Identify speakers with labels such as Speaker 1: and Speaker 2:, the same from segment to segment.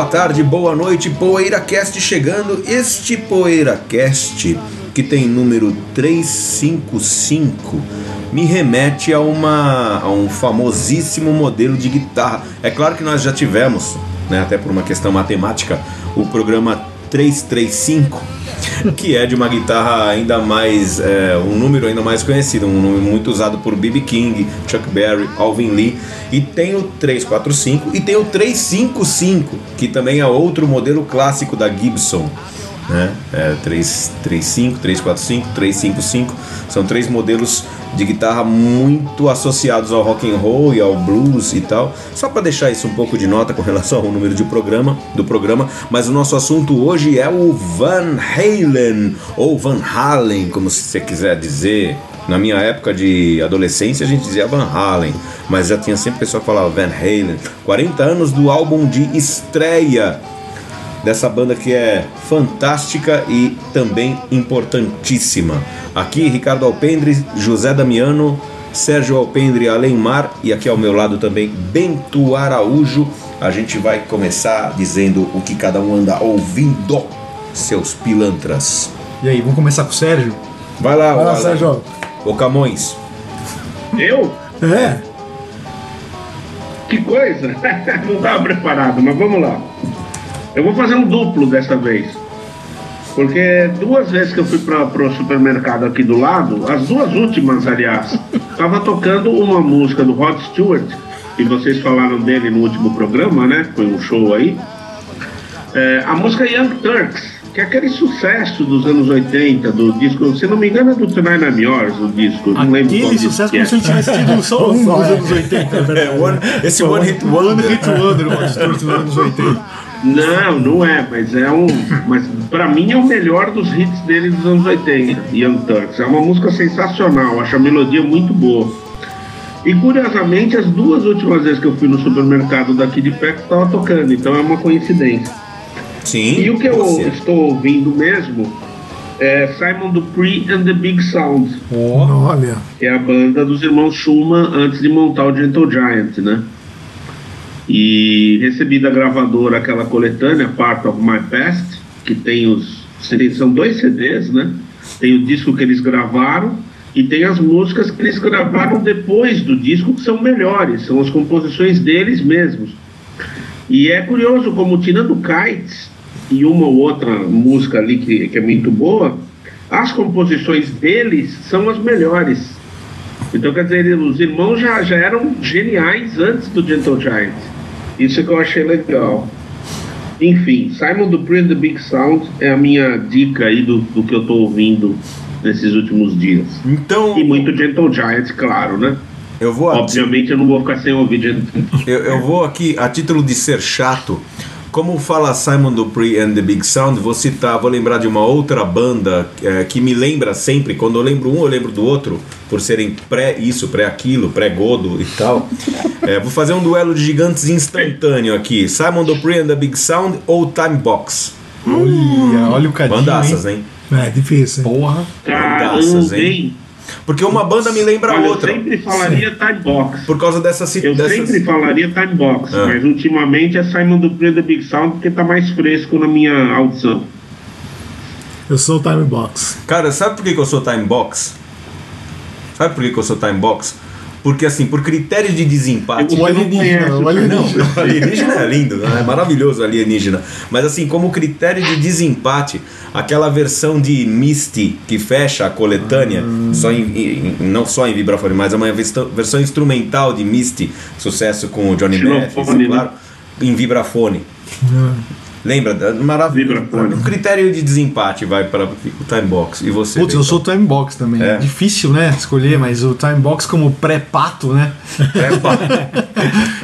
Speaker 1: Boa tarde, boa noite, PoeiraCast chegando. Este PoeiraCast, que tem número 355, me remete a, uma, a um famosíssimo modelo de guitarra. É claro que nós já tivemos, né, até por uma questão matemática, o programa 335, que é de uma guitarra ainda mais, é, um número ainda mais conhecido, um número muito usado por B.B. King, Chuck Berry, Alvin Lee. E tem o 345 e tem o 355, que também é outro modelo clássico da Gibson. Né? É, 335, 345, 355 são três modelos de guitarra muito associados ao rock and roll e ao blues e tal. Só para deixar isso um pouco de nota com relação ao número de programa do programa, mas o nosso assunto hoje é o Van Halen ou Van Halen, como você quiser dizer. Na minha época de adolescência a gente dizia Van Halen, mas já tinha sempre pessoa que falava Van Halen. 40 anos do álbum de estreia dessa banda que é fantástica e também importantíssima. Aqui Ricardo Alpendre, José Damiano, Sérgio Alpendre Alemar e aqui ao meu lado também Bento Araújo. A gente vai começar dizendo o que cada um anda ouvindo, seus pilantras.
Speaker 2: E aí, vamos começar com o Sérgio?
Speaker 1: Vai lá,
Speaker 2: Vai lá,
Speaker 1: vai
Speaker 2: Sérgio.
Speaker 1: Ô Camões.
Speaker 3: Eu?
Speaker 2: É,
Speaker 3: Que coisa! Não estava preparado, mas vamos lá. Eu vou fazer um duplo dessa vez. Porque duas vezes que eu fui para o supermercado aqui do lado, as duas últimas, aliás, tava tocando uma música do Rod Stewart, e vocês falaram dele no último programa, né? Foi um show aí. É, a música Young Turks, que é aquele sucesso dos anos 80, do disco, se não me engano é do Tonight I'm Yours, o disco. Não lembro
Speaker 2: aquele sucesso
Speaker 3: que
Speaker 2: como
Speaker 3: é.
Speaker 2: se não tivesse tido só um nos anos 80.
Speaker 1: É, one- esse One Hit
Speaker 2: One
Speaker 1: Wonder.
Speaker 2: Hit Wonder, Rod Stewart nos anos 80.
Speaker 3: Não, não é, mas é um. Mas pra mim é o melhor dos hits dele dos anos 80, Young Turks. É uma música sensacional, acho a melodia muito boa. E curiosamente, as duas últimas vezes que eu fui no supermercado daqui de perto estava tocando, então é uma coincidência.
Speaker 1: Sim.
Speaker 3: E o que eu
Speaker 1: você.
Speaker 3: estou ouvindo mesmo é Simon Dupree and the Big Sound,
Speaker 2: Olha,
Speaker 3: que é a banda dos irmãos Schumann antes de montar o Gentle Giant, né? E recebi da gravadora aquela coletânea, Part of My Past, que tem os. São dois CDs, né? Tem o disco que eles gravaram e tem as músicas que eles gravaram depois do disco, que são melhores, são as composições deles mesmos. E é curioso como, tirando Kites e uma ou outra música ali que, que é muito boa, as composições deles são as melhores. Então, quer dizer, os irmãos já, já eram geniais antes do Gentle Giant. Isso é que eu achei legal. Enfim, Simon Dupree and the Big Sound é a minha dica aí do, do que eu tô ouvindo nesses últimos dias.
Speaker 1: Então,
Speaker 3: E muito Gentle Giant, claro, né?
Speaker 1: eu vou
Speaker 3: Obviamente eu não vou ficar sem ouvir Gentle
Speaker 1: Eu, eu vou aqui, a título de ser chato, como fala Simon Dupree and the Big Sound, vou citar, vou lembrar de uma outra banda é, que me lembra sempre, quando eu lembro um, eu lembro do outro, por serem pré isso, pré aquilo, pré godo e tal. É, vou fazer um duelo de gigantes instantâneo aqui. Simon Dupree and the Big Sound ou Time Box?
Speaker 2: olha, olha o cadinho,
Speaker 1: Bandaças,
Speaker 2: hein?
Speaker 1: hein?
Speaker 2: É difícil, hein?
Speaker 4: Porra.
Speaker 1: Bandaças, hein? Porque uma banda me lembra
Speaker 3: Olha, eu
Speaker 1: outra.
Speaker 3: sempre falaria Time Box.
Speaker 1: Por causa dessa ci-
Speaker 3: Eu
Speaker 1: dessas...
Speaker 3: sempre falaria Time Box,
Speaker 1: Ah.
Speaker 3: mas ultimamente é Simon Dupree and the Big Sound porque tá mais fresco na minha audição.
Speaker 2: Eu sou o Time Box.
Speaker 1: Cara, sabe por que, que eu sou time box? Sabe por que, que eu sou time box? Porque assim, por critério de desempate.
Speaker 2: O alienígena, o
Speaker 3: o
Speaker 2: alienígena.
Speaker 1: Não, alienígena é lindo, né? é maravilhoso alienígena. Mas assim, como critério de desempate, aquela versão de Misty que fecha a coletânea, só em, em- não só em vibrafone, mas é uma versão, versão instrumental de Misty, sucesso com o Johnny Mathis, claro, em vibrafone. Lembra? Maravilhoso.
Speaker 3: Vibrafone.
Speaker 1: O critério de desempate vai para o time box. E você?
Speaker 2: Putz, eu sou o Time Box também.
Speaker 1: É.
Speaker 2: Difícil, né? Escolher, mas o Time Box como pré-pato, né?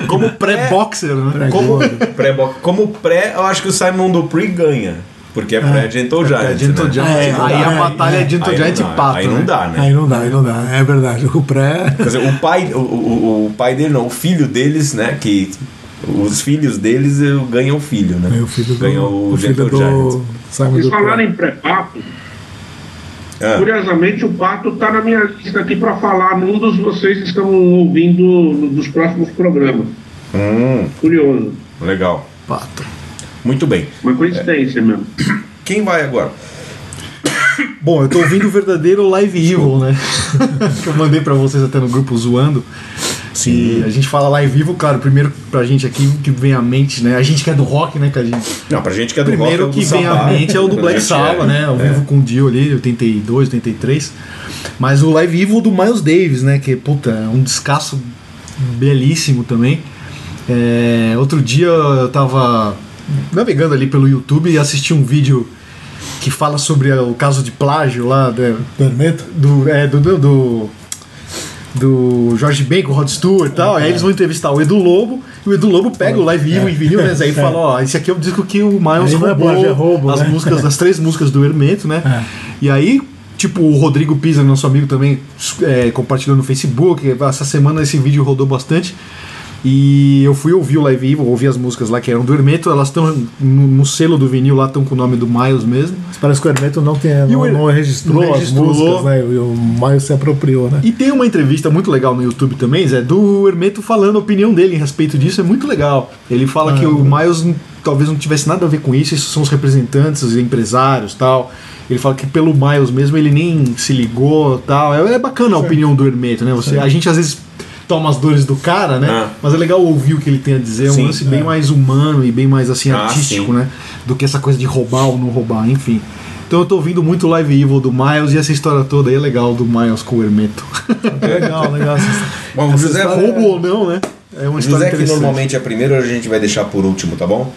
Speaker 2: Como pré-boxer, né?
Speaker 1: Como pré, como pré, eu acho que o Simon Dupree ganha. Porque é pré-Gentle Giant.
Speaker 2: É, Gentle
Speaker 1: né?
Speaker 2: Giant.
Speaker 4: É,
Speaker 2: aí
Speaker 4: é,
Speaker 2: a batalha é,
Speaker 4: é.
Speaker 2: Gentle
Speaker 1: Aí
Speaker 2: Giant e pato.
Speaker 1: Aí não
Speaker 2: né?
Speaker 1: dá, né?
Speaker 4: Aí não dá, aí não dá. É verdade. O pré.
Speaker 1: Quer dizer, o pai, o, o, o pai dele não, o filho deles, né? Que os filhos deles ganham o filho, né?
Speaker 4: É o filho do.
Speaker 1: Ganham o,
Speaker 4: o filho do.
Speaker 1: Giant.
Speaker 4: Simon
Speaker 3: Vocês falaram em pré-papo,
Speaker 1: Ah,
Speaker 3: curiosamente o Pato está na minha lista aqui para falar num dos vocês que estão ouvindo dos próximos programas.
Speaker 1: hum,
Speaker 3: Curioso.
Speaker 1: legal.
Speaker 2: Pato.
Speaker 1: Muito bem.
Speaker 3: Uma coincidência mesmo.
Speaker 1: Quem vai agora?
Speaker 2: Bom, eu tô ouvindo o verdadeiro Live Evil, né? que eu mandei pra vocês até no grupo zoando.
Speaker 1: Sim.
Speaker 2: E a gente fala Live Evil, claro, primeiro pra gente aqui que vem à mente, né? A gente que é do rock, né? Que a gente...
Speaker 1: Não, pra gente que é do
Speaker 2: Primeiro
Speaker 1: rock, é o
Speaker 2: que vem à mente é o do Black
Speaker 1: gente
Speaker 2: Sabbath,
Speaker 1: é-
Speaker 2: né? Ao
Speaker 1: é.
Speaker 2: vivo com o Dio ali, 82, 83. Mas o Live Evil do Miles Davis, né? Que, puta, é um descasso belíssimo também. É, outro dia eu tava navegando ali pelo YouTube e assisti um vídeo que fala sobre o caso de plágio lá do,
Speaker 4: Do
Speaker 2: do, é, do, do, do, do Jorge Ben com o Rod Stewart e tal. Aí eles vão entrevistar o Edu Lobo e o Edu Lobo pega o Live Evil
Speaker 4: É.
Speaker 2: em vinil, né? Aí fala: Ó, esse aqui é o disco que o Miles
Speaker 4: é
Speaker 2: roubou
Speaker 4: plágio, é roubo,
Speaker 2: as
Speaker 4: né?
Speaker 2: músicas, as três músicas do Hermeto, né?
Speaker 4: É.
Speaker 2: E aí. Tipo, o Rodrigo Pisa, nosso amigo também, é, compartilhou no Facebook. Essa semana esse vídeo rodou bastante. E eu fui ouvir o Live Evil, ouvi as músicas lá que eram do Hermeto. Elas estão no, no selo do vinil lá, estão com o nome do Miles mesmo.
Speaker 4: Parece que o Hermeto não, tem,
Speaker 2: E
Speaker 4: não,
Speaker 2: o
Speaker 4: não registrou,
Speaker 2: não registrou.
Speaker 4: as músicas, né? E o Miles se apropriou, né?
Speaker 2: E tem uma entrevista muito legal no YouTube também, Zé, do Hermeto falando a opinião dele em respeito disso, é muito legal. Ele fala
Speaker 4: Ah,
Speaker 2: que o
Speaker 4: é.
Speaker 2: Miles talvez não tivesse nada a ver com isso, isso são os representantes, os empresários tal. Ele fala que pelo Miles mesmo ele nem se ligou tal. É, é bacana a opinião do Hermeto, né? Você, a gente às vezes toma as dores do cara, né?
Speaker 1: Ah.
Speaker 2: Mas é legal ouvir o que ele tem a dizer, é um
Speaker 1: Sim,
Speaker 2: lance bem mais humano e bem mais assim
Speaker 1: Ah,
Speaker 2: artístico,
Speaker 1: sim.
Speaker 2: né? Do que essa coisa de roubar ou não roubar, enfim. Então eu tô ouvindo muito Live Evil do Miles e essa história toda aí é legal do Miles com o Hermeto.
Speaker 4: Legal, legal.
Speaker 1: Bom, o José,
Speaker 2: Roubo ou não, né? É uma história
Speaker 1: José que normalmente é primeiro, a gente vai deixar por último, tá bom?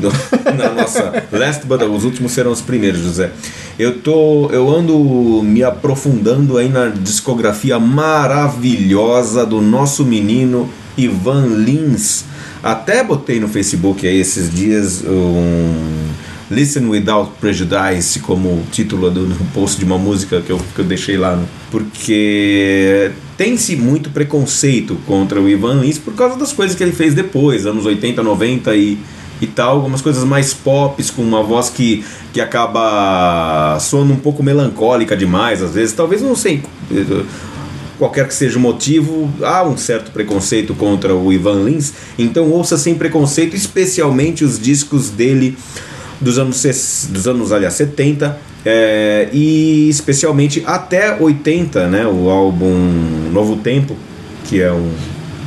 Speaker 1: No- Na nossa last but os últimos serão os primeiros, José. Eu tô, eu ando me aprofundando aí na discografia maravilhosa do nosso menino Ivan Lins. Até botei no Facebook aí esses dias um Listen Without Prejudice como título do, post de uma música que eu, que eu deixei lá. no- Porque tem-se muito preconceito contra o Ivan Lins por causa das coisas que ele fez depois, anos 80, 90 e, e tal, algumas coisas mais pop, com uma voz que, que acaba soando um pouco melancólica demais, às vezes, talvez não sei qualquer que seja o motivo, há um certo preconceito contra o Ivan Lins, então ouça sem preconceito, especialmente os discos dele dos anos, dos anos aliás, 70 é, e especialmente até 80, né, o álbum Novo Tempo, que é um,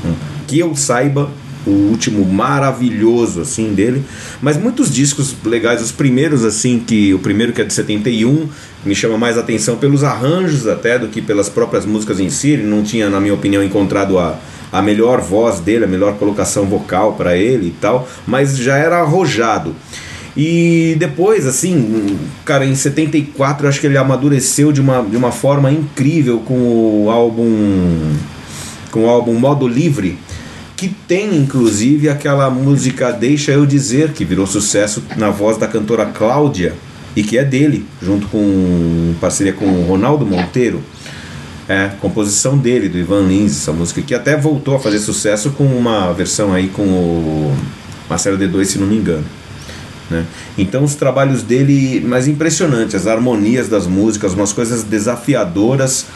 Speaker 1: um- que eu saiba o último maravilhoso assim dele, mas muitos discos legais, os primeiros assim que o primeiro que é de 71 me chama mais atenção pelos arranjos até do que pelas próprias músicas em si, ele não tinha na minha opinião encontrado a a melhor voz dele, a melhor colocação vocal para ele e tal, mas já era arrojado. E depois, assim, cara, em 74 eu acho que ele amadureceu de uma, de uma forma incrível com o álbum com o álbum Modo Livre, que tem inclusive aquela música Deixa Eu Dizer, que virou sucesso na voz da cantora Cláudia e que é dele, junto com parceria com o Ronaldo Monteiro. É, composição dele, do Ivan Lins, essa música que até voltou a fazer sucesso com uma versão aí com o Marcelo D2, se não me engano. Né? Então os trabalhos dele mais impressionantes, as harmonias das músicas, umas coisas desafiadoras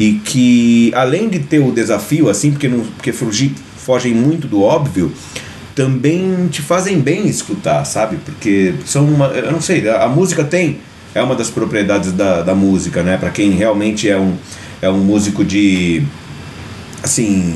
Speaker 1: e que além de ter o desafio assim, porque não porque fugir, fogem muito do óbvio, também te fazem bem escutar, sabe? Porque são uma, eu não sei, a, a música tem é uma das propriedades da, da música, né? Para quem realmente é um é um músico de assim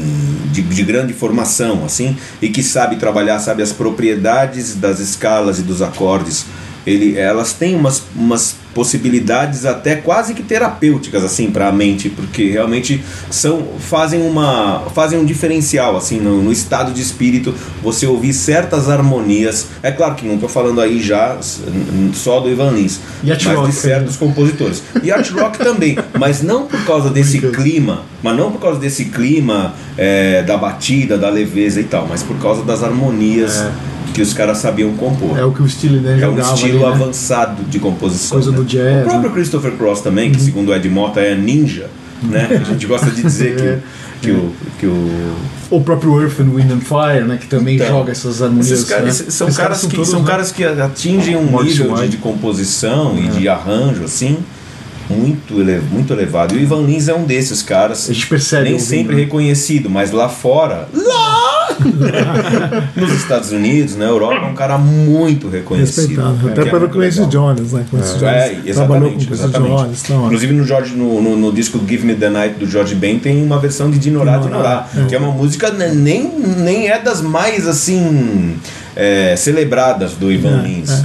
Speaker 1: de, de grande formação assim e que sabe trabalhar sabe as propriedades das escalas e dos acordes ele, elas têm umas, umas possibilidades até quase que terapêuticas assim para a mente, porque realmente são fazem uma fazem um diferencial assim no, no estado de espírito você ouvir certas harmonias. É claro que não estou falando aí já só do Ivan Lins, mas
Speaker 2: rock
Speaker 1: de certos compositores. E art rock também, mas não por causa desse clima, mas não por causa desse clima é, da batida, da leveza e tal, mas por causa das harmonias que os caras sabiam compor.
Speaker 2: É o que o Steely Dan
Speaker 1: É um estilo
Speaker 2: ali, né?
Speaker 1: avançado de composição.
Speaker 2: Coisa
Speaker 1: né?
Speaker 2: do jazz,
Speaker 1: O próprio
Speaker 2: né?
Speaker 1: Christopher Cross também, que segundo o Ed Mota é ninja, né? A gente gosta de dizer que, o- que, o, que o.
Speaker 2: O próprio Earth and Wind and Fire, né? Que também
Speaker 1: Então,
Speaker 2: joga essas harmonias.
Speaker 1: Caras,
Speaker 2: né?
Speaker 1: são,
Speaker 2: Esses
Speaker 1: caras, que,
Speaker 2: todos,
Speaker 1: são
Speaker 2: né?
Speaker 1: caras que atingem um nível de, de composição e de arranjo, assim, muito, ele- muito elevado. E o Ivan Lins é um desses caras.
Speaker 2: A gente percebe
Speaker 1: Nem sempre reconhecido, mas lá fora, lá nos Estados Unidos, na Europa, é um cara muito reconhecido.
Speaker 4: Respeitado.
Speaker 1: né,
Speaker 4: Até
Speaker 1: é
Speaker 4: pelo
Speaker 1: muito
Speaker 4: Quincy. Jones, né? Quincy Jones
Speaker 1: É,
Speaker 4: trabalhou com
Speaker 1: exatamente, exatamente.
Speaker 4: Jones. Então.
Speaker 1: Inclusive no, George, no, no, no disco Give Me the Night do George Ben tem uma versão de Dinorá Dinorá,
Speaker 4: é.
Speaker 1: que é uma música ne- nem, nem é das mais assim é, celebradas do Ivan
Speaker 4: É,
Speaker 1: Lins.
Speaker 4: é.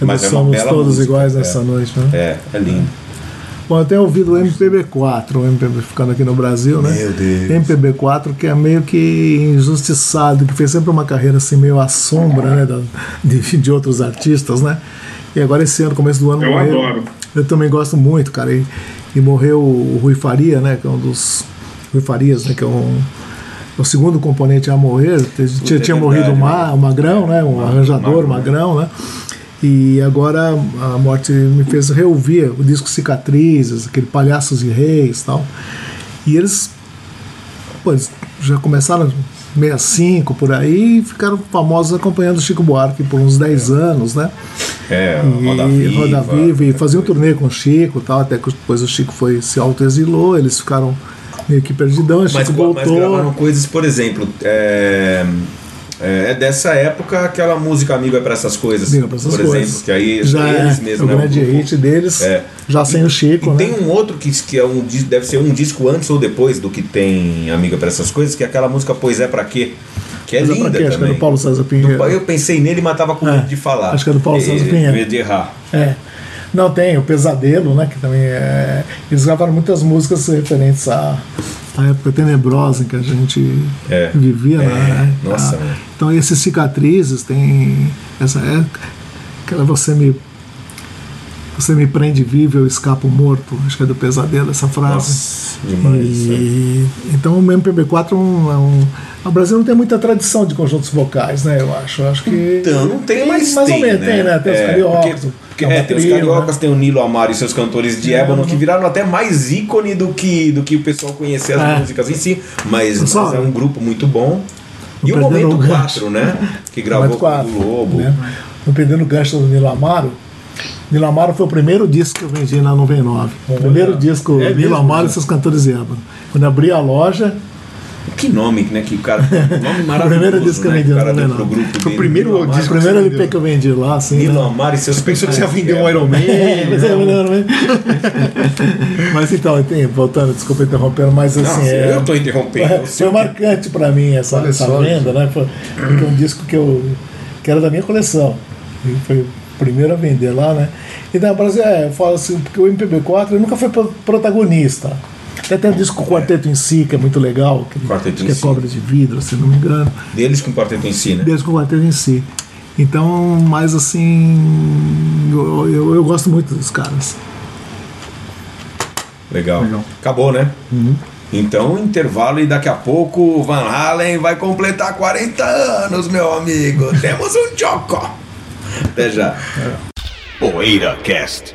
Speaker 1: Mas é uma
Speaker 4: Somos
Speaker 1: bela
Speaker 4: todos
Speaker 1: música,
Speaker 4: iguais
Speaker 1: é.
Speaker 4: nessa noite, né?
Speaker 1: É, é lindo.
Speaker 4: Bom, eu tenho ouvido o MPB4, o MPB ficando aqui no Brasil, né?
Speaker 1: Meu Deus.
Speaker 4: MPB4, que é meio que injustiçado, que fez sempre uma carreira assim meio à sombra, né? da- de, de outros artistas, né? E agora esse ano, começo do ano,
Speaker 3: Eu
Speaker 4: morreu.
Speaker 3: adoro.
Speaker 4: Eu também gosto muito, cara. E, e morreu o Rui Faria, né? Que é um dos. Rui Farias, né? Que é um. O segundo componente a morrer, tinha,
Speaker 1: é
Speaker 4: tinha morrido o, Ma,
Speaker 1: né?
Speaker 4: o Magrão, né? Um arranjador,
Speaker 1: Magrão.
Speaker 4: Magrão, né? E agora a morte me fez reouvir o disco Cicatrizes, aquele Palhaços e Reis e tal. E eles, pô, eles já começaram em 65 por aí e ficaram famosos acompanhando o Chico Buarque por uns 10 anos, né?
Speaker 1: É,
Speaker 4: E
Speaker 1: Roda Viva.
Speaker 4: Roda Viva, e fazia um turnê com o Chico e tal, até que depois o Chico foi se autoexilou, eles ficaram meio que perdidão, o
Speaker 1: Mas,
Speaker 4: Chico
Speaker 1: mas
Speaker 4: voltou.
Speaker 1: gravaram coisas, por exemplo, é, é é dessa época aquela música Amigo é pra essas coisas.
Speaker 4: Amigo é pra essas
Speaker 1: por
Speaker 4: coisas.
Speaker 1: exemplo, que aí
Speaker 4: já
Speaker 1: eles
Speaker 4: é
Speaker 1: mesmos,
Speaker 4: o
Speaker 1: né,
Speaker 4: grande hit deles,
Speaker 1: É.
Speaker 4: já sem o Chico,
Speaker 1: E
Speaker 4: né?
Speaker 1: tem um outro que, que é um, deve ser um disco antes ou depois do que tem Amiga para essas coisas, que é aquela música Pois é pra quê? Que é
Speaker 4: Mas é
Speaker 1: linda
Speaker 4: quê? Acho que é
Speaker 1: também.
Speaker 4: do Paulo César
Speaker 1: Do
Speaker 4: Pinheiro.
Speaker 1: Pa- eu pensei nele, mas tava com
Speaker 4: É,
Speaker 1: medo de falar.
Speaker 4: acho que é do Paulo César
Speaker 1: E-
Speaker 4: Pinheiro.
Speaker 1: medo de errar.
Speaker 4: É. Não, tem o Pesadelo, né? Que também é. Eles gravaram muitas músicas referentes à, à época tenebrosa em que a gente
Speaker 1: É.
Speaker 4: vivia,
Speaker 1: É,
Speaker 4: né?
Speaker 1: nossa,
Speaker 4: Ah,
Speaker 1: né?
Speaker 4: então esses cicatrizes tem essa é aquela você me você me prende vivo, eu escapo morto. Acho que é do Pesadelo essa frase.
Speaker 1: Nossa, demais. é.
Speaker 4: E, então o MPB4 é um, é um- O Brasil não tem muita tradição de conjuntos vocais, né? Eu acho. Eu acho que.
Speaker 1: Então, não tem, mas
Speaker 4: mais
Speaker 1: tem,
Speaker 4: ou menos,
Speaker 1: né?
Speaker 4: tem, né? Tem os
Speaker 1: É,
Speaker 4: cariocas.
Speaker 1: Porque,
Speaker 4: é
Speaker 1: tem os
Speaker 4: trio,
Speaker 1: cariocas,
Speaker 4: né?
Speaker 1: tem o Nilo Amaro e seus cantores de ébano, que viraram até mais ícone do que, do que o pessoal conhecer as
Speaker 4: É.
Speaker 1: músicas em si. Mas, mas é um grupo muito bom. E o Momento
Speaker 4: o gancho.
Speaker 1: 4, né? Que gravou
Speaker 4: Momento
Speaker 1: com
Speaker 4: quatro,
Speaker 1: o Globo.
Speaker 4: Né? Não perdendo o gancho do Nilo Amaro. Nilo Amaro foi o primeiro disco que eu vendi na 99. O primeiro disco
Speaker 2: É
Speaker 4: Nilo Amaro e
Speaker 2: né?
Speaker 4: seus cantores de ébano. Quando eu abri a loja,
Speaker 1: Que nome, né? Que o cara. Nome maravilhoso.
Speaker 4: primeiro disco que eu
Speaker 1: né,
Speaker 4: vendi
Speaker 1: o
Speaker 4: no
Speaker 1: cara deu
Speaker 4: 99.
Speaker 1: pro grupo
Speaker 2: Foi o
Speaker 1: dele,
Speaker 2: primeiro
Speaker 1: Amaro.
Speaker 2: disco
Speaker 4: o primeiro LP que eu vendi lá, assim.
Speaker 1: Nilo
Speaker 4: né?
Speaker 1: E seus
Speaker 2: Pensou que você ia vender
Speaker 1: de
Speaker 2: um Iron Man.
Speaker 4: É, mas é,
Speaker 2: né?
Speaker 4: não, não é? Mas então, tem, voltando, desculpa interrompendo, mas assim.
Speaker 1: Não,
Speaker 4: é,
Speaker 1: eu tô interrompendo.
Speaker 4: Foi,
Speaker 1: o que-
Speaker 4: marcante pra mim essa,
Speaker 2: Olha
Speaker 4: essa
Speaker 2: só,
Speaker 4: venda, né? Foi, porque é um disco que eu que era da minha coleção. E foi o primeiro a vender lá, né? E na Brasil, é, eu falo assim, porque o MPB4 ele nunca foi pro- protagonista. Até tem o disco Quarteto em Si, que é muito legal, que,
Speaker 1: Quarteto
Speaker 4: que é
Speaker 1: Si.
Speaker 4: cobra de vidro, se não me engano.
Speaker 1: Deles com o quarteto em si, né?
Speaker 4: Desde com o Quarteto em Si. Então, mas assim, eu, eu, eu gosto muito dos caras.
Speaker 1: Legal.
Speaker 2: Legal.
Speaker 1: Acabou, né?
Speaker 4: Uhum.
Speaker 1: Então, intervalo e daqui a pouco o Van Halen vai completar 40 anos, meu amigo. Temos um Choco. Até já.
Speaker 5: Poeira Cast.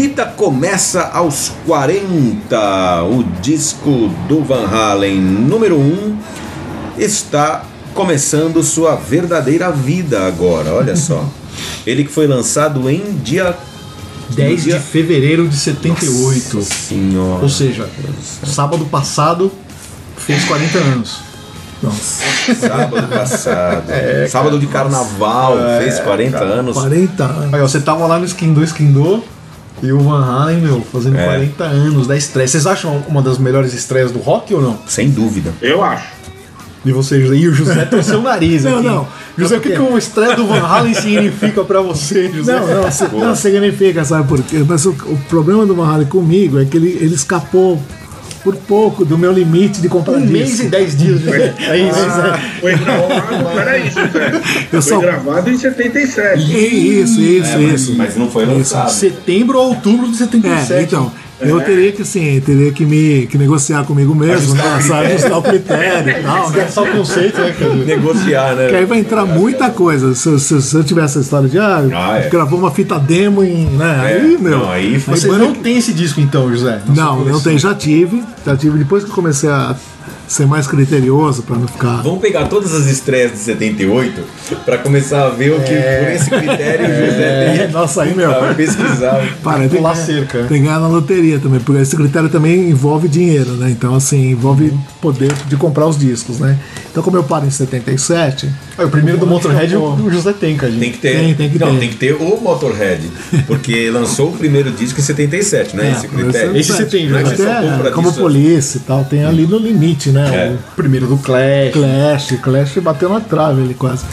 Speaker 1: Vida começa aos 40. O disco do Van Halen número 1 está começando sua verdadeira vida agora, olha só. Ele que foi lançado em dia
Speaker 2: 10
Speaker 1: dia-
Speaker 2: de fevereiro de 78.
Speaker 1: Nossa senhora.
Speaker 2: Ou seja, sábado passado fez 40 anos.
Speaker 4: Nossa,
Speaker 1: Sábado passado. Sábado de carnaval, fez 40 anos.
Speaker 4: 40 anos.
Speaker 2: Aí, ó, você tava lá no Skin do Skin do e o Van Halen, meu, fazendo
Speaker 1: É.
Speaker 2: 40 anos da estreia. Vocês acham uma das melhores estreias do rock ou não?
Speaker 1: Sem dúvida.
Speaker 3: Eu acho.
Speaker 2: E você, José? E o José torceu o nariz
Speaker 4: Não,
Speaker 2: aqui.
Speaker 4: não.
Speaker 2: José, o que, que o estreia do Van Halen significa pra você, José?
Speaker 4: Não, não, não significa, sabe por quê? Mas o, o problema do Van Halen comigo é que ele, ele escapou por pouco do meu limite de comprar
Speaker 2: Um mês e 10 dias. É isso.
Speaker 3: Foi gravado, peraí.
Speaker 4: Eu
Speaker 3: Foi
Speaker 4: só-
Speaker 3: gravado em 77.
Speaker 4: Isso, isso,
Speaker 1: É, mas,
Speaker 4: isso.
Speaker 1: mas não foi lançado.
Speaker 2: Setembro ou outubro de 77.
Speaker 4: É, então, eu teria que assim, teria que me que negociar comigo mesmo, né? Sabe, ajustar o critério e tal, né?
Speaker 2: É só o conceito, né, cara?
Speaker 1: Negociar, né?
Speaker 4: Que aí vai entrar muita coisa. Se, se, se eu tivesse essa história de ah,
Speaker 1: Ah, é.
Speaker 4: gravou uma fita demo em. Né?
Speaker 1: É,
Speaker 4: Aí, meu.
Speaker 1: não, aí foi
Speaker 2: Mas você não tem esse disco então, José?
Speaker 4: Não, não tem, já tive. Já tive. Depois que eu comecei a ser mais criterioso pra não ficar.
Speaker 1: Vamos pegar todas as estreias de 78 pra começar a ver o que por esse critério o José
Speaker 4: É, nossa, aí, meu.
Speaker 1: tem pesquisar.
Speaker 4: Para, tem
Speaker 2: pular cerca.
Speaker 4: tem que ganhar na loteria também, porque esse critério também envolve dinheiro, né? Então, assim, envolve poder de comprar os discos, né? Então, como eu paro em 77,
Speaker 2: Ah, o primeiro do Motorhead o o José tem, cara.
Speaker 1: Tem que ter.
Speaker 4: Tem, tem que
Speaker 1: não,
Speaker 4: ter.
Speaker 1: tem que ter o Motorhead. Porque lançou o primeiro disco em 77, né? esse critério.
Speaker 2: Esse você tem,
Speaker 1: é
Speaker 2: José.
Speaker 1: só
Speaker 4: Até,
Speaker 1: compra
Speaker 4: como polícia e tal, tem ali no limite, né?
Speaker 1: É.
Speaker 4: O
Speaker 2: Primeiro do Clash.
Speaker 4: Clash, Clash bateu na trave ali quase.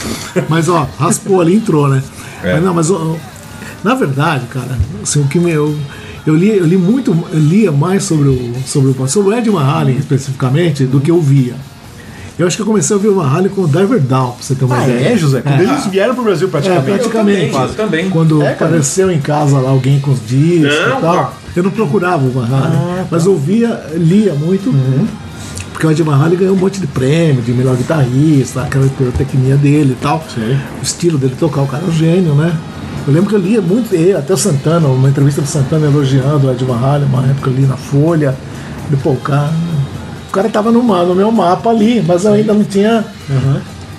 Speaker 4: Mas ó, raspou ali, entrou, né?
Speaker 1: É.
Speaker 4: Mas não, mas ó, na verdade, cara, assim, o que me, eu, eu li, eu li muito, eu lia mais sobre o sobre o, sobre o Ed Van Halen especificamente do que eu via. Eu acho que eu comecei a ouvir o Van Halen com o Diver Down, pra você ter uma
Speaker 2: Ah,
Speaker 4: ideia.
Speaker 2: é, José? Quando eles vieram pro Brasil
Speaker 4: É,
Speaker 2: praticamente.
Speaker 4: praticamente.
Speaker 1: Eu também, eu também.
Speaker 4: Quando
Speaker 2: É,
Speaker 4: apareceu em casa lá alguém com os discos
Speaker 3: Não,
Speaker 4: e tal, eu não procurava o Van Halen,
Speaker 2: Ah, tá.
Speaker 4: mas ouvia, lia muito,
Speaker 2: Uhum.
Speaker 4: porque o Ed Van Halen ganhou um monte de prêmio, de melhor guitarrista, aquela pirotecnia dele e tal.
Speaker 2: Sei.
Speaker 4: O estilo dele tocar, o cara é um gênio, né? Eu lembro que eu lia muito ele, até o Santana, uma entrevista do Santana elogiando o Ed Van Halen, uma época ali na Folha. Falei, pô, o cara, o cara tava no, no meu mapa ali, mas eu ainda não tinha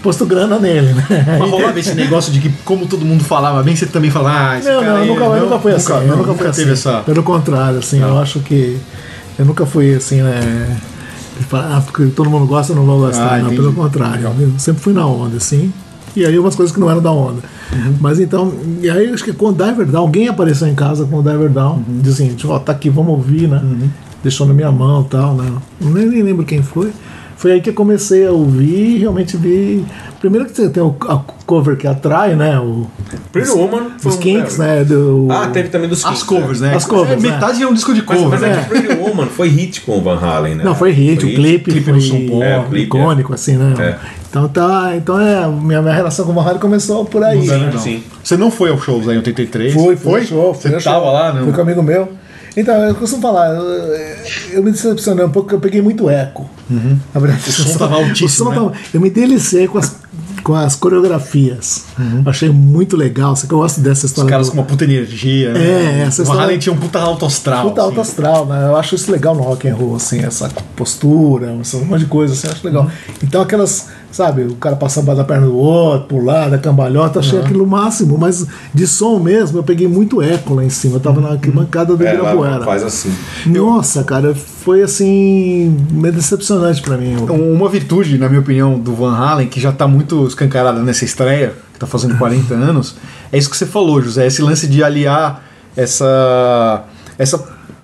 Speaker 4: posto grana nele, né?
Speaker 2: Mas rolava esse negócio de que, como todo mundo falava bem, você também falava, ah, esse
Speaker 4: Não, não, eu nunca, eu nunca fui assim. eu nunca, fui
Speaker 2: teve
Speaker 4: assim.
Speaker 2: essa...
Speaker 4: Pelo contrário, assim, eu acho que. Eu nunca fui assim, né? Ah, porque todo mundo gosta, eu não vou gostar.
Speaker 2: Ah,
Speaker 4: não,
Speaker 2: entendi.
Speaker 4: pelo contrário. Eu sempre fui na onda, assim. E aí umas coisas que não eram da onda.
Speaker 2: Uhum.
Speaker 4: Mas então, e aí acho que com o Diver Down, alguém apareceu em casa com o Diver Down,
Speaker 2: Uhum.
Speaker 4: disse assim, ó, tá aqui, vamos ouvir, né? Deixou na minha mão e tal, né? Nem, nem lembro quem foi. Foi aí que eu comecei a ouvir e realmente vi. Primeiro que você tem o a cover que atrai, né? O,
Speaker 1: Pretty Woman foi
Speaker 4: os
Speaker 1: um-
Speaker 4: Kinks, né? Do,
Speaker 1: Ah, teve também dos
Speaker 2: As
Speaker 1: Kinks,
Speaker 2: covers, né?
Speaker 4: As covers,
Speaker 2: É, metade é um disco de
Speaker 1: Mas,
Speaker 2: cover.
Speaker 1: mas é
Speaker 2: né?
Speaker 1: que Pretty Woman foi hit com o Van Halen, né?
Speaker 4: Não, foi hit, o clipe,
Speaker 2: clipe
Speaker 4: foi
Speaker 2: Paulo,
Speaker 1: é, o clipe,
Speaker 4: icônico, assim, né?
Speaker 1: É.
Speaker 4: Então tá, então é, minha, minha relação com o Van Halen começou por aí.
Speaker 1: Sim, sim.
Speaker 2: Você não foi ao shows aí em 83?
Speaker 4: Foi, foi, show,
Speaker 2: Você
Speaker 4: foi
Speaker 2: tava
Speaker 4: show.
Speaker 2: lá, né?
Speaker 4: Fui com um amigo meu. Então, eu costumo falar, eu, eu me decepcionei um pouco porque eu peguei muito eco. Na verdade,
Speaker 2: O som tava altíssimo,
Speaker 4: o som
Speaker 2: né?
Speaker 4: tava- eu me delicei com as, com as coreografias. Achei muito legal. Sei que eu gosto dessa
Speaker 2: Os
Speaker 4: história.
Speaker 2: caras
Speaker 4: do-
Speaker 2: com uma puta energia. né?
Speaker 4: É, essa
Speaker 2: O
Speaker 4: história-
Speaker 2: Halen tinha um puta alto astral.
Speaker 4: Puta alto
Speaker 2: assim.
Speaker 4: astral, né? Eu acho isso legal no rock and roll, assim, essa postura, essa- um monte de coisa, assim, eu acho legal. Então aquelas, sabe, o cara passando da perna do outro, pular, da cambalhota, achei aquilo o máximo, mas de som mesmo, eu peguei muito eco lá em cima, eu tava na arquibancada do
Speaker 1: É,
Speaker 4: Ibirapuera.
Speaker 1: faz assim.
Speaker 4: Nossa, cara, foi assim, meio decepcionante pra mim.
Speaker 2: Um- Uma virtude, na minha opinião, do Van Halen, que já tá muito escancarada nessa estreia, que tá fazendo 40 anos, é isso que você falou, José. Esse lance de aliar essa, essa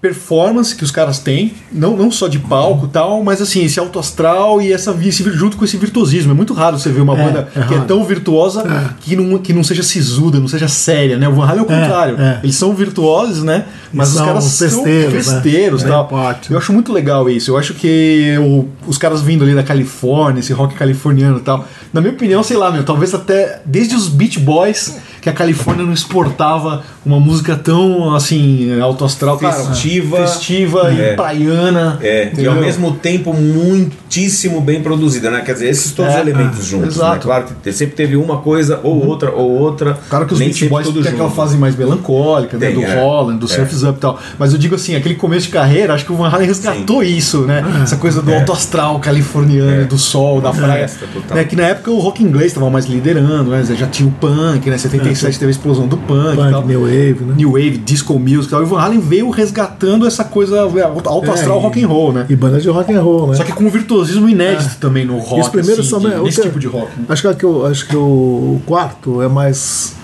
Speaker 2: performance que os caras têm, não, não só de palco e tal, mas assim, esse alto astral e essa, esse, junto com esse virtuosismo. É muito raro você ver uma
Speaker 4: É,
Speaker 2: banda
Speaker 4: é
Speaker 2: que é tão virtuosa que, não, que não seja sisuda, não seja séria, né? O Van Halen é o contrário.
Speaker 4: é.
Speaker 2: Eles são virtuosos, né? Mas os caras são
Speaker 4: festeiros, né?
Speaker 2: festeiros
Speaker 4: É,
Speaker 2: tal. Eu acho muito legal isso. Eu acho que o- os caras vindo ali da Califórnia, esse rock californiano e tal, na minha opinião, sei lá, meu, talvez até desde os Beach Boys, que a Califórnia não exportava uma música tão assim alto astral, cara,
Speaker 1: Festiva.
Speaker 2: festiva
Speaker 1: É.
Speaker 2: e praiana.
Speaker 1: É, e ao mesmo tempo muitíssimo bem produzida, né? Quer dizer, esses todos
Speaker 2: É,
Speaker 1: os elementos
Speaker 2: é,
Speaker 1: juntos,
Speaker 2: exato.
Speaker 1: né? Claro que sempre teve uma coisa ou outra ou outra.
Speaker 2: Claro que os Beach Boys tem aquela fase mais melancólica, né?
Speaker 1: Tem,
Speaker 2: Do
Speaker 1: é.
Speaker 2: Holland, do
Speaker 1: É.
Speaker 2: Surf's Up e tal. Mas eu digo assim, aquele começo de carreira, acho que o Van Halen resgatou isso, né? Essa coisa do
Speaker 1: É.
Speaker 2: alto astral californiano,
Speaker 1: É.
Speaker 2: do sol, da praia.
Speaker 1: Festa.
Speaker 2: Né? Que na época o rock inglês estava mais liderando, né? Já tinha o punk, né? 77 teve a explosão do punk,
Speaker 4: Punk,
Speaker 2: tal.
Speaker 4: New Wave, né?
Speaker 2: New Wave, disco music e tal. E o Van Halen veio resgatando essa coisa alto astral
Speaker 4: É,
Speaker 2: rock and roll, né?
Speaker 4: E banda de rock and roll, né?
Speaker 2: Só que com um virtuosismo inédito também no rock.
Speaker 4: E os primeiros
Speaker 2: assim,
Speaker 4: são
Speaker 2: de- nesse tipo de rock. né?
Speaker 4: Acho que, o, acho que o quarto é mais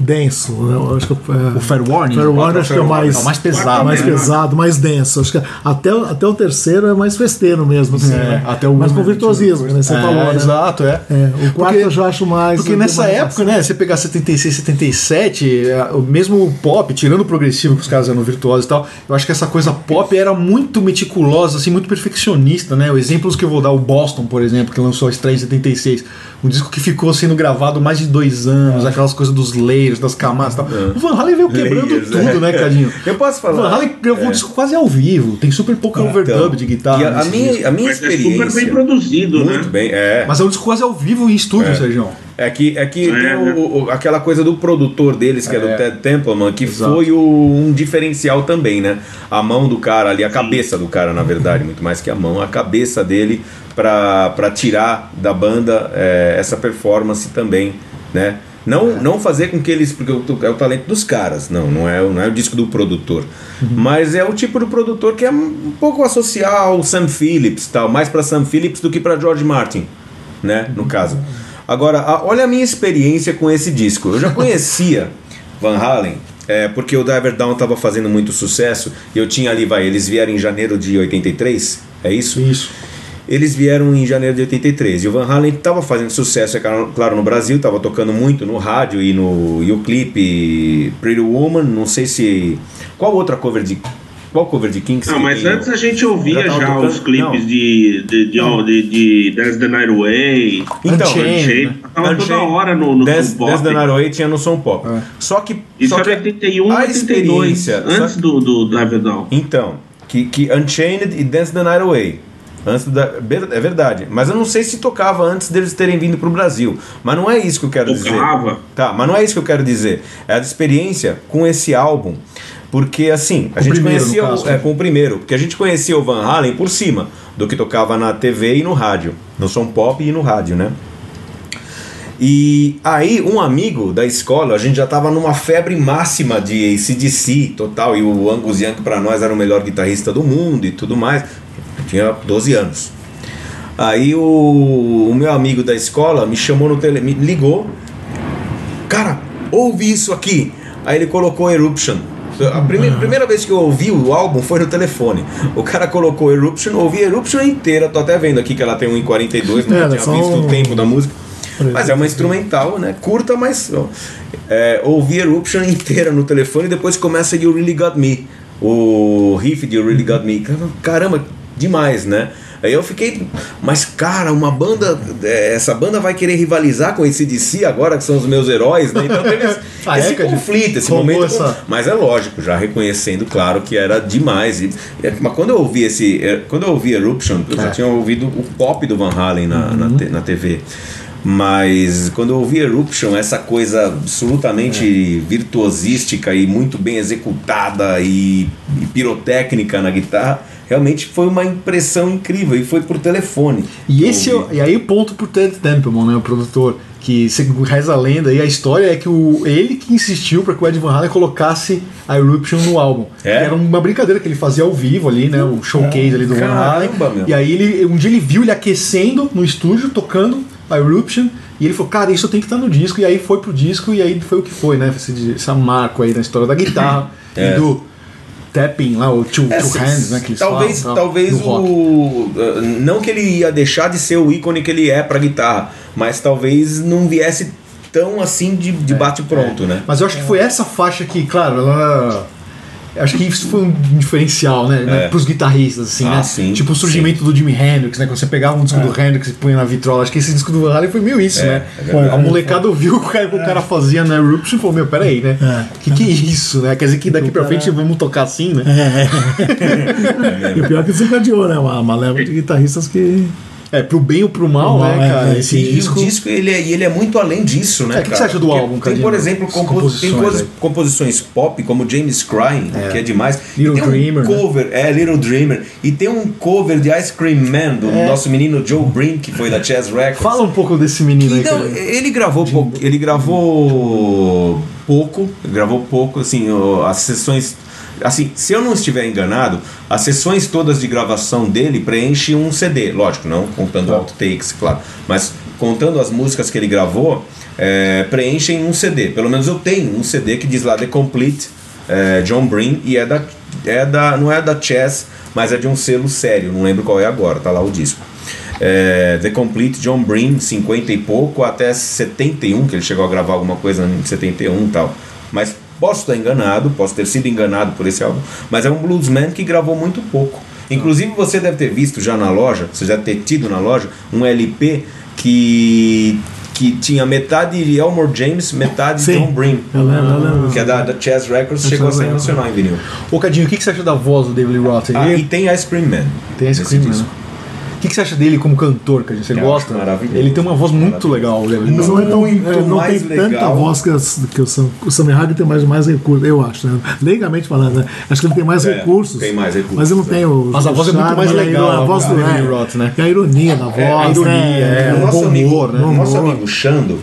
Speaker 4: denso. Né? Eu Acho que é,
Speaker 2: O Fair Warning.
Speaker 4: Fair Warning acho que é o mais,
Speaker 2: É o mais pesado,
Speaker 4: mais
Speaker 2: né?
Speaker 4: pesado, mais denso. Acho que até, até o terceiro é mais festeiro mesmo, assim,
Speaker 2: É,
Speaker 4: né?
Speaker 2: até o
Speaker 4: Mas com virtuosismo, né? Você
Speaker 2: É,
Speaker 4: falou, né?
Speaker 2: Exato, é.
Speaker 4: É, o quarto
Speaker 2: Porque-
Speaker 4: eu já acho mais.
Speaker 2: Porque nessa
Speaker 4: mais-
Speaker 2: época, né, você pegar 76, 77, é, o mesmo o pop, tirando o progressivo que os caras eram virtuosos e tal, eu acho que essa coisa pop era muito meticulosa, assim, muito perfeccionista, né? Os exemplos que eu vou dar, o Boston, por exemplo, que lançou a estreia em 76, um disco que ficou sendo gravado mais de dois anos, aquelas coisas dos layers, das camadas e tal. O Van Halen veio quebrando
Speaker 1: Layers,
Speaker 2: tudo,
Speaker 1: é.
Speaker 2: né, Cadinho?
Speaker 1: Eu posso
Speaker 2: O
Speaker 1: falar.
Speaker 2: Van Halen gravou um disco quase ao vivo, tem super pouca overdub
Speaker 1: Então,
Speaker 2: de guitarra.
Speaker 1: E a, a
Speaker 2: disco.
Speaker 1: minha, a minha
Speaker 3: Mas é super
Speaker 1: experiência.
Speaker 3: bem produzido,
Speaker 1: muito
Speaker 3: né?
Speaker 1: bem, é.
Speaker 2: Mas é um disco quase ao vivo em estúdio, Sérgio.
Speaker 1: É que, é que
Speaker 3: É,
Speaker 1: tem o-
Speaker 3: né?
Speaker 1: o- aquela coisa do produtor deles, que é,
Speaker 2: É.
Speaker 1: do Ted Templeman, que
Speaker 2: Exato.
Speaker 1: foi o- um diferencial também, né? A mão do cara ali, a cabeça do cara, na verdade, muito mais que a mão, a cabeça dele pra pra tirar da banda é, essa performance também, né? Não, não fazer com que eles. Porque é o talento dos caras, não, não é, não é o disco do produtor. Mas é o tipo do produtor que é um pouco associar ao Sam Phillips, tal, mais para Sam Phillips do que para George Martin, né? No caso. Agora, a- olha a minha experiência com esse disco. Eu já conhecia Van Halen, é, porque o Diver Down estava fazendo muito sucesso. E eu tinha ali, vai, eles vieram em janeiro de 83, é isso?
Speaker 2: Isso.
Speaker 1: Eles vieram em janeiro de 83 e o Van Halen estava fazendo sucesso, é claro, no Brasil, estava tocando muito no rádio e no e o clipe Pretty Woman, não sei se. Qual outra cover de. Qual cover de Kings?
Speaker 3: Não,
Speaker 1: que
Speaker 3: mas antes a gente ouvia
Speaker 1: Já
Speaker 3: já, os clipes de, de, de, de, de Dance the Night Away.
Speaker 1: Então,
Speaker 2: Unchained,
Speaker 3: Unchained.
Speaker 2: né?
Speaker 3: Tava toda
Speaker 1: Unchained,
Speaker 3: hora no, no
Speaker 1: Dance,
Speaker 3: Som Pop.
Speaker 1: Dance the Night Away tinha no som pop.
Speaker 2: É.
Speaker 1: Só que.
Speaker 3: Isso
Speaker 1: só
Speaker 3: era
Speaker 1: que
Speaker 3: 81,
Speaker 1: a
Speaker 3: 82,
Speaker 1: experiência.
Speaker 3: antes
Speaker 1: só-
Speaker 3: do, do Dive Down.
Speaker 1: Então, que, que Unchained e Dance the Night Away. Antes da, é verdade. Mas eu não sei se tocava antes deles terem vindo pro Brasil. Mas não é isso que eu quero dizer.
Speaker 3: Tocava.
Speaker 1: Tá, mas não é isso que eu quero dizer. É a experiência com esse álbum. Porque assim, a
Speaker 2: o
Speaker 1: gente
Speaker 2: primeiro,
Speaker 1: conhecia
Speaker 2: no
Speaker 1: o,
Speaker 2: caso,
Speaker 1: é,
Speaker 2: né?
Speaker 1: com o primeiro, porque a gente conhecia o Van Halen por cima do que tocava na TV e no rádio, no som pop e no rádio, né? E aí, um amigo da escola, a gente já tava numa febre máxima de ACDC total, e o Angus Young pra nós era o melhor guitarrista do mundo e tudo mais. Tinha 12 anos. Aí o, o meu amigo da escola me chamou no tele, me ligou. Cara, ouve isso aqui. Aí ele colocou Eruption. A primeira, primeira vez que eu ouvi o álbum foi no telefone. O cara colocou Eruption, ouvi Eruption inteira. Tô até vendo aqui que ela tem 1,42, não
Speaker 4: É,
Speaker 1: tinha
Speaker 4: só
Speaker 1: visto
Speaker 4: um-
Speaker 1: o tempo da música. Mas é uma instrumental, né? Curta, mas. É, ouvi Eruption inteira no telefone e depois começa You Really Got Me. O riff de You Really Got Me. Caramba, demais, né? Aí eu fiquei, mas cara, uma banda, é, essa banda vai querer rivalizar com esse DC agora, que são os meus heróis, né? Então teve esse,
Speaker 2: Ah, é,
Speaker 1: esse
Speaker 2: Cadinho?
Speaker 1: conflito, esse momento.
Speaker 2: essa-
Speaker 1: Mas é lógico, já reconhecendo, claro, que era demais. E, é, mas quando eu ouvi esse. é, Quando eu ouvi Eruption, eu já
Speaker 2: É.
Speaker 1: tinha ouvido o pop do Van Halen na, na, te- na TV. Mas quando eu ouvi Eruption, essa coisa absolutamente virtuosística e muito bem executada e, e pirotécnica na guitarra, realmente foi uma impressão incrível e foi por telefone.
Speaker 2: E esse é e aí o ponto pro Ted Templeman, né, o produtor, que reza a lenda e a história é que o, ele que insistiu para que o Ed Van Halen colocasse a Eruption no álbum.
Speaker 1: É?
Speaker 2: Era uma brincadeira que ele fazia ao vivo ali, né, o showcase ali do Van Halen.
Speaker 1: Caramba, meu.
Speaker 2: E aí ele um dia ele viu ele aquecendo no estúdio tocando a Eruption e ele falou, cara, isso tem que estar no disco. E aí foi pro disco e aí foi o que foi, né? Esse, esse marco aí na história da guitarra
Speaker 1: É.
Speaker 2: e do tapping lá, o two,
Speaker 1: É,
Speaker 2: two hands, né? Que eles
Speaker 1: talvez
Speaker 2: falam, tal,
Speaker 1: talvez
Speaker 2: no rock.
Speaker 1: o uh, não que ele ia deixar de ser o ícone que ele é pra guitarra, mas talvez não viesse tão assim de,
Speaker 2: É,
Speaker 1: de bate pronto, né?
Speaker 2: Mas eu acho que foi essa faixa que, claro, ela. Acho que isso foi um diferencial, né? né, Pros guitarristas, assim,
Speaker 1: Ah,
Speaker 2: né?
Speaker 1: sim,
Speaker 2: tipo o surgimento do Jimi Hendrix, né? Quando você pegava um disco do Hendrix e punha na vitrola. Acho que esse disco do Van Halen foi meio isso, né?
Speaker 1: é
Speaker 2: a molecada ouviu o que o cara, o cara fazia na Eruption e falou: Meu, peraí, né?
Speaker 4: É.
Speaker 2: Que que é isso, né? Quer dizer que daqui pra frente vamos tocar assim, né?
Speaker 4: E o pior é que desencadeou, né? Uma, uma leva de guitarristas que.
Speaker 2: É, pro bem ou pro mal,
Speaker 4: Pro mal,
Speaker 2: né,
Speaker 4: é,
Speaker 2: cara?
Speaker 4: é,
Speaker 2: Esse
Speaker 1: E
Speaker 2: disco.
Speaker 1: o disco ele é, ele é muito além disso, né?
Speaker 2: É, o que
Speaker 1: cara?
Speaker 2: você acha do
Speaker 1: Porque
Speaker 2: álbum,
Speaker 1: Tem,
Speaker 2: Cadinho?
Speaker 1: por exemplo, compo- tem
Speaker 2: composições,
Speaker 1: coisas-
Speaker 2: é.
Speaker 1: composições pop, como James Crying, que é demais. E
Speaker 2: Little
Speaker 1: tem um
Speaker 2: Dreamer, né?
Speaker 1: cover, é, Little Dreamer. E tem um cover de Ice Cream Man, do nosso menino Joe Brin, que foi da Chess Records.
Speaker 2: Fala um pouco desse menino aí,
Speaker 1: Então,
Speaker 2: cara.
Speaker 1: ele gravou pouco, ele gravou pouco, gravou pouco, assim, as sessões, assim, se eu não estiver enganado, as sessões todas de gravação dele preenchem um CD, lógico, não contando outtakes, claro, mas contando as músicas que ele gravou, é, preenchem um CD, pelo menos eu tenho um CD que diz lá The Complete é, John Brin e é da, é da, não é da Chess, mas é de um selo sério, não lembro qual é agora, tá lá o disco. É, The Complete John Brin, 50 e pouco, até 71, que ele chegou a gravar alguma coisa em 71 e tal. Mas posso estar enganado, posso ter sido enganado por esse álbum, mas é um bluesman que gravou muito pouco. Inclusive você deve ter visto já na loja, você já ter tido na loja, um LP que, que tinha metade de Elmore James, metade
Speaker 4: Sim.
Speaker 1: John Brin.
Speaker 4: Eu lembro, eu lembro.
Speaker 1: Que é da, da Chess Records, chegou a sair nacional em vinil.
Speaker 2: Ô, Cadinho, o que que você acha da voz do David Roth?
Speaker 1: Ah, e tem Ice Cream Man.
Speaker 2: tem clima, né?
Speaker 1: disco.
Speaker 2: O que que você acha dele como cantor, Cadinho? Você
Speaker 1: Eu
Speaker 2: gosta?
Speaker 1: acho maravilhoso.
Speaker 2: Ele tem uma voz muito legal, Lee
Speaker 4: Mas não, é tão,
Speaker 1: Muito
Speaker 4: é, não
Speaker 1: mais
Speaker 4: tem tanta
Speaker 1: legal.
Speaker 4: voz que, as- que o, Sam, o Sammy Hagar tem mais, mais recursos, eu acho, né? Legalmente falando, né? Acho que ele tem mais
Speaker 1: É,
Speaker 4: recursos.
Speaker 1: tem mais recursos,
Speaker 4: Mas ele não
Speaker 1: é.
Speaker 4: tem o.
Speaker 2: Mas a voz é muito mais
Speaker 4: a
Speaker 2: legal,
Speaker 4: A voz
Speaker 2: a
Speaker 4: do
Speaker 2: David
Speaker 4: é,
Speaker 2: Roth, né?
Speaker 4: que é a ironia na voz.
Speaker 2: É, a ironia,
Speaker 4: né?
Speaker 2: é,
Speaker 1: o
Speaker 2: o
Speaker 1: nosso
Speaker 2: bom
Speaker 1: amigo,
Speaker 2: humor, né?
Speaker 1: o nosso
Speaker 4: Humor.
Speaker 1: amigo Xando,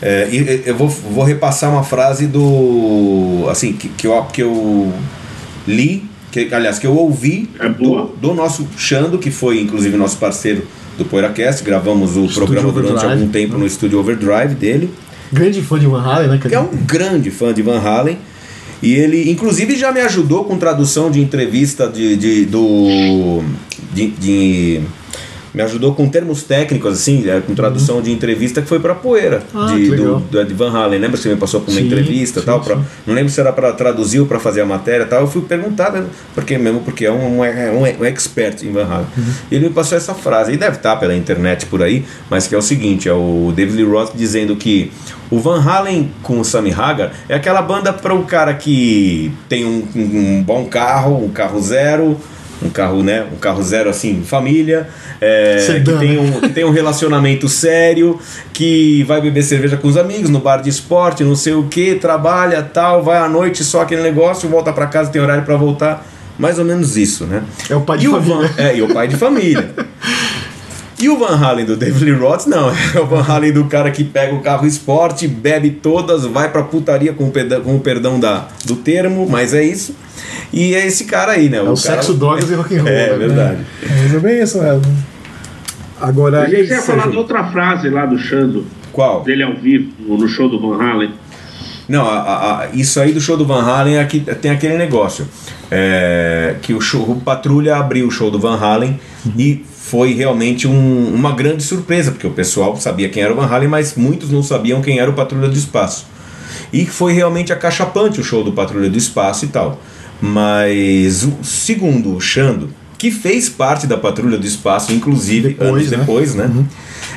Speaker 1: é, e- e- eu vou, vou repassar uma frase do. Assim, que, que, eu, que eu li, que, aliás, que eu ouvi
Speaker 3: É
Speaker 1: do, do nosso Xando, que foi inclusive nosso parceiro do PoeiraCast. Gravamos o programa durante
Speaker 2: Overdrive.
Speaker 1: algum tempo no estúdio Overdrive dele.
Speaker 2: Grande fã de Van Halen, né,
Speaker 1: que é um grande fã de Van Halen. E ele, inclusive, já me ajudou com tradução de entrevista de, de- do. De, de- me ajudou com termos técnicos, assim, é, com tradução de entrevista que foi pra Poeira,
Speaker 2: Ah,
Speaker 1: de, do, do- de Van Halen. Lembra que você me passou por uma
Speaker 2: Sim,
Speaker 1: entrevista e
Speaker 2: sim,
Speaker 1: tal? pra-
Speaker 2: sim.
Speaker 1: não lembro se era para traduzir ou para fazer a matéria e tal. Eu fui perguntar, né, porque mesmo porque é um, um, um, um expert em Van Halen.
Speaker 2: Uhum.
Speaker 1: E ele me passou essa frase, e deve estar pela internet por aí, mas que é o seguinte: é o David Lee Roth dizendo que o Van Halen com o Sammy Hagar é aquela banda para o cara que tem um- um bom carro, um carro zero. Um carro, né? Um carro zero assim, família, é, que, tem
Speaker 2: né?
Speaker 1: um, que tem um relacionamento sério, que vai beber cerveja com os amigos no bar de esporte, não sei o que, trabalha tal, vai à noite só aquele negócio, volta pra casa, tem horário pra voltar. Mais ou menos isso, né?
Speaker 2: É o pai de
Speaker 1: e
Speaker 2: família.
Speaker 1: Van, é, e o pai de família. E o Van Halen do David Lee Roth, não. É o Van Halen do cara que pega o carro esporte, bebe todas, vai pra putaria com o perdão, com o perdão da, do termo, mas é isso. E é esse cara aí, né?
Speaker 2: É o,
Speaker 1: cara-
Speaker 2: sexo, drogas e rock'n'roll.
Speaker 1: É,
Speaker 2: né?
Speaker 1: verdade.
Speaker 4: Mas é bem isso mesmo.
Speaker 2: Agora,
Speaker 3: A
Speaker 2: e aí,
Speaker 3: gente ia falar de outra frase lá do Xando,
Speaker 1: Qual?
Speaker 3: dele ao vivo, no show do Van Halen.
Speaker 1: Não, a- a- isso aí do show do Van Halen é que tem aquele negócio. é, que o show, o Patrulha abriu o show do Van Halen e foi realmente um- uma grande surpresa, porque o pessoal sabia quem era o Van Halen, mas muitos não sabiam quem era o Patrulha do Espaço. E foi realmente acachapante o show do Patrulha do Espaço e tal. Mas, o- segundo o Xando, que fez parte da Patrulha do Espaço, inclusive
Speaker 2: Depois,
Speaker 1: anos
Speaker 2: né?
Speaker 1: depois, né?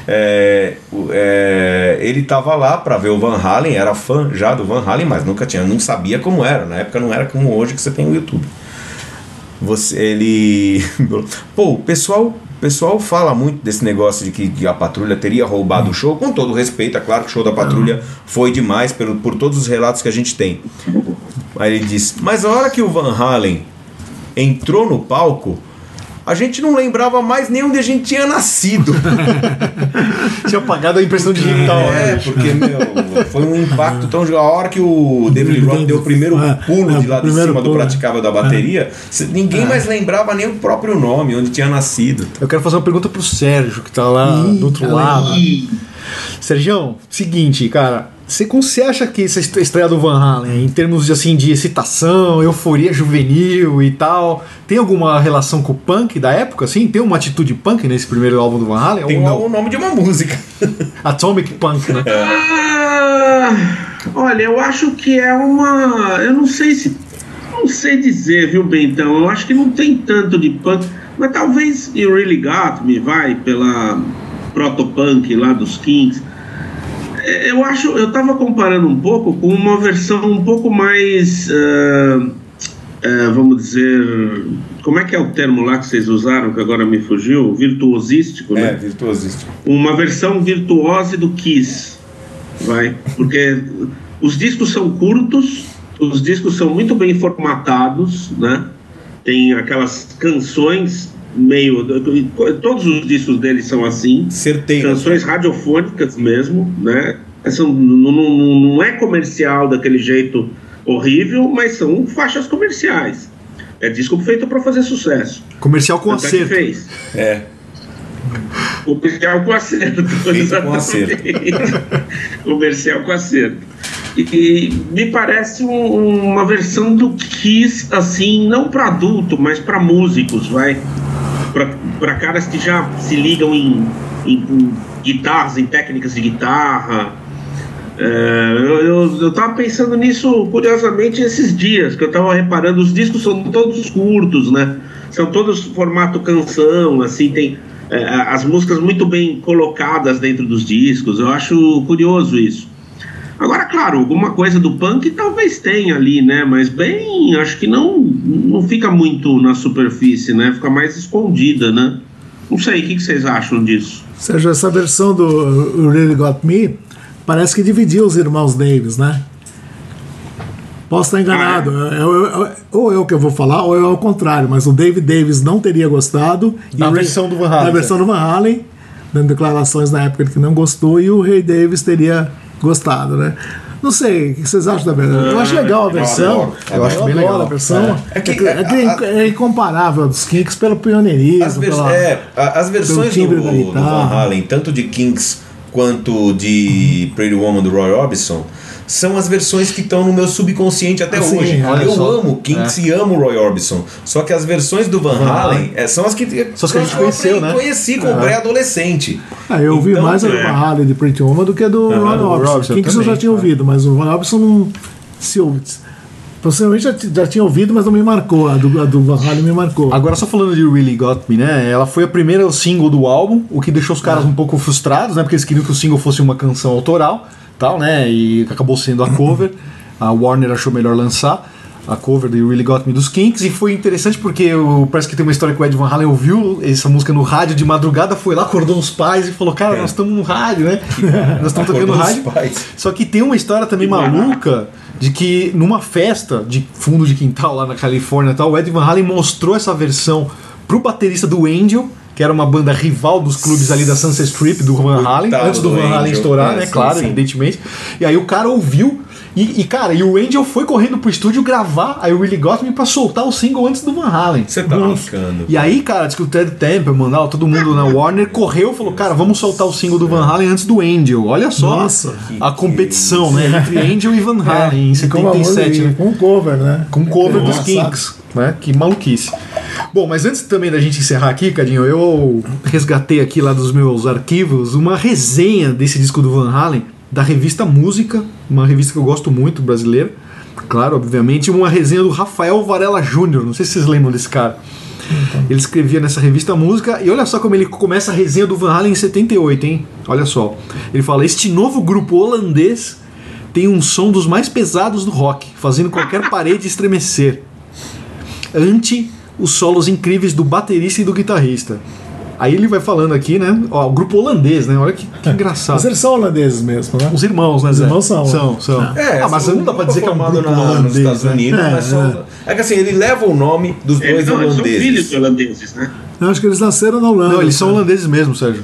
Speaker 1: É, o- é, ele estava lá para ver o Van Halen, era fã já do Van Halen, mas nunca tinha, não sabia como era. Na época não era como hoje que você tem o YouTube. Você, ele, pô, o pessoal, o pessoal fala muito desse negócio de que, a patrulha teria roubado o show. Com todo respeito, é claro que o show da patrulha foi demais pelo, por todos os relatos que a gente tem. Aí ele diz: Mas a hora que o Van Halen entrou no palco, a gente não lembrava mais nem onde a gente tinha nascido.
Speaker 2: Tinha apagado a impressão digital.
Speaker 1: É,
Speaker 2: né?
Speaker 1: porque, meu, foi um impacto tão. A hora que o David Lee Roth deu o primeiro
Speaker 4: É,
Speaker 1: pulo
Speaker 4: é,
Speaker 1: de lá de cima do praticável da bateria, cê- ninguém mais lembrava nem o próprio nome, onde tinha nascido.
Speaker 2: Eu quero fazer uma pergunta pro Sérgio, que tá lá do outro lado. Sérgio, seguinte, cara. Você, como você acha que essa est- estreia do Van Halen, em termos de, assim, de excitação, euforia juvenil e tal, tem alguma relação com o punk da época? Assim? Tem uma atitude punk nesse primeiro álbum do Van Halen?
Speaker 1: Tem
Speaker 2: ou
Speaker 1: o nome de uma música.
Speaker 2: Atomic Punk, né?
Speaker 3: Ah, olha, eu acho que é uma. Eu não sei se Não sei dizer, viu, Bentão? Eu acho que não tem tanto de punk, mas talvez You Really Got Me, vai, pela protopunk lá dos Kings. Eu acho, eu tava comparando um pouco com uma versão um pouco mais, ah, ah, vamos dizer, como é que é o termo lá que vocês usaram, que agora me fugiu? Virtuosístico, né?
Speaker 1: É, virtuosístico.
Speaker 3: uma versão virtuose do Kiss, vai, porque os discos são curtos, os discos são muito bem formatados, né? Tem aquelas canções meio, todos os discos deles são assim,
Speaker 1: Certeiro.
Speaker 3: canções radiofônicas mesmo, né? São, não, não, não é comercial daquele jeito horrível, mas são faixas comerciais. É disco feito para fazer sucesso.
Speaker 2: Comercial com
Speaker 3: é que
Speaker 2: acerto.
Speaker 3: fez.
Speaker 1: É.
Speaker 3: Comercial com acerto.
Speaker 1: Feito com acerto.
Speaker 3: Comercial com acerto. E, e me parece um- uma versão do Kiss, assim, não para adulto, mas para músicos, vai. Para caras que já se ligam em, em- em guitarras, em técnicas de guitarra. É, eu, eu, eu tava pensando nisso, curiosamente, esses dias, que eu tava reparando, os discos são todos curtos, né? São todos formato canção, assim, tem é, as músicas muito bem colocadas dentro dos discos. Eu acho curioso isso. Agora, claro, alguma coisa do punk talvez tenha ali, né? Mas bem, acho que não, não fica muito na superfície, né? Fica mais escondida, né? Não sei, o que, que vocês acham disso?
Speaker 4: Sérgio, essa versão do Really Got Me parece que dividiu os irmãos Davis, né? Posso estar enganado. É- é- é- ou eu que eu vou falar, ou é ao contrário, mas o David Davis não teria gostado.
Speaker 2: Da versão do Van Halen,
Speaker 4: Da versão do Van Halen, dando declarações na época de que não gostou, e o Ray Davis teria gostado, né? Não sei, o que vocês acham da versão? Eu acho legal a versão.
Speaker 1: adoro. Eu acho
Speaker 2: bem legal.
Speaker 4: a versão.
Speaker 1: É
Speaker 4: É,
Speaker 1: que-
Speaker 4: que, é, que é incomparável dos Kinks pelo pioneirismo.
Speaker 1: As, vers-
Speaker 4: pela-
Speaker 1: é, as versões do, do. Van Halen, tanto de Kings quanto de Pretty Woman do Roy Orbison, são as versões que estão no meu subconsciente até
Speaker 4: Sim,
Speaker 1: hoje.
Speaker 4: olha
Speaker 1: Eu
Speaker 2: só.
Speaker 1: amo Kinks e amo Roy Orbison. Só que as versões do Van,
Speaker 2: Van
Speaker 1: Halen é, são as que,
Speaker 2: São as que a gente
Speaker 1: eu
Speaker 2: conheceu, né?
Speaker 1: conheci como pré-adolescente.
Speaker 4: Ah, eu ouvi
Speaker 1: Então,
Speaker 4: mais a do
Speaker 1: é.
Speaker 4: Van Halen de Pretty Woman do que a do
Speaker 1: Aham,
Speaker 4: Ron Orbison.
Speaker 2: Robson
Speaker 4: Kinks eu já
Speaker 2: também,
Speaker 4: tinha
Speaker 2: é.
Speaker 4: ouvido, mas o Ron Orbison não. Se eu, possivelmente já, já tinha ouvido, mas não me marcou. A do, a do Van Halen me marcou.
Speaker 2: Agora, só falando de Really Got Me, né? Ela foi a primeira single do álbum, o que deixou os caras um pouco frustrados, né? Porque eles queriam que o single fosse uma canção autoral, tal, né? E acabou sendo a cover. A Warner achou melhor lançar a cover do You Really Got Me dos Kinks. E foi interessante porque o- parece que tem uma história que o Ed Van Halen ouviu essa música no rádio de madrugada, foi lá, acordou os pais e falou: Cara,
Speaker 1: É.
Speaker 2: nós estamos no rádio, né? nós estamos tocando
Speaker 1: os
Speaker 2: rádio.
Speaker 1: pais.
Speaker 2: Só que tem uma história também
Speaker 3: barato.
Speaker 2: maluca de que numa festa de fundo de quintal lá na Califórnia e tal, o Ed Van Halen mostrou essa versão pro baterista do Angel, que era uma banda rival dos clubes ali da Sunset Strip do Van Halen,
Speaker 1: Coitado
Speaker 2: antes do,
Speaker 1: do
Speaker 2: Van Halen
Speaker 1: Angel,
Speaker 2: estourar,
Speaker 1: é,
Speaker 2: né?
Speaker 1: sim,
Speaker 2: claro,
Speaker 1: sim.
Speaker 2: evidentemente. E aí o cara ouviu e, e, cara, e o Angel foi correndo pro estúdio gravar a You Really Got Me pra soltar o single antes do Van Halen.
Speaker 1: Você tá brincando.
Speaker 2: E aí, cara, diz que o Ted Templeman, lá, todo mundo na Warner correu e falou: Cara, vamos soltar o single do Van Halen antes do Angel. Olha só
Speaker 4: Nossa.
Speaker 2: a competição, né? Entre Angel e Van Halen em
Speaker 4: E com amor
Speaker 2: 77,
Speaker 4: e
Speaker 2: né?
Speaker 4: Com cover, né?
Speaker 2: Com cover dos
Speaker 4: Engraçado.
Speaker 2: Kinks, né? Que maluquice. Bom, mas antes também da gente encerrar aqui, Cadinho, eu resgatei aqui lá dos meus arquivos uma resenha desse disco do Van Halen, da revista Música, uma revista que eu gosto muito, brasileira. Claro, obviamente, uma resenha do Rafael Varela Júnior. Não sei se vocês lembram desse cara. Ele escrevia nessa revista Música e olha só como ele começa a resenha do Van Halen em 78, hein? Olha só. Ele fala: Este novo grupo holandês tem um som dos mais pesados do rock, fazendo qualquer parede estremecer. Ante os solos incríveis do baterista e do guitarrista. Aí ele vai falando aqui, né? Ó, o grupo holandês, né? Olha que, que engraçado.
Speaker 4: Mas eles são holandeses mesmo, né?
Speaker 2: Os irmãos, né,
Speaker 4: Os irmãos são.
Speaker 2: São, são. ah, mas não dá pra dizer que é um grupo
Speaker 1: na- nos
Speaker 2: holandês,
Speaker 1: Estados
Speaker 2: né?
Speaker 1: Unidos,
Speaker 4: É,
Speaker 1: mas só- é que assim, ele leva o nome dos dois
Speaker 3: não, eles são filhos
Speaker 1: holandeses.
Speaker 3: de holandeses, né?
Speaker 4: Eu acho que eles nasceram na Holanda.
Speaker 2: Não, eles são holandeses mesmo, Sérgio.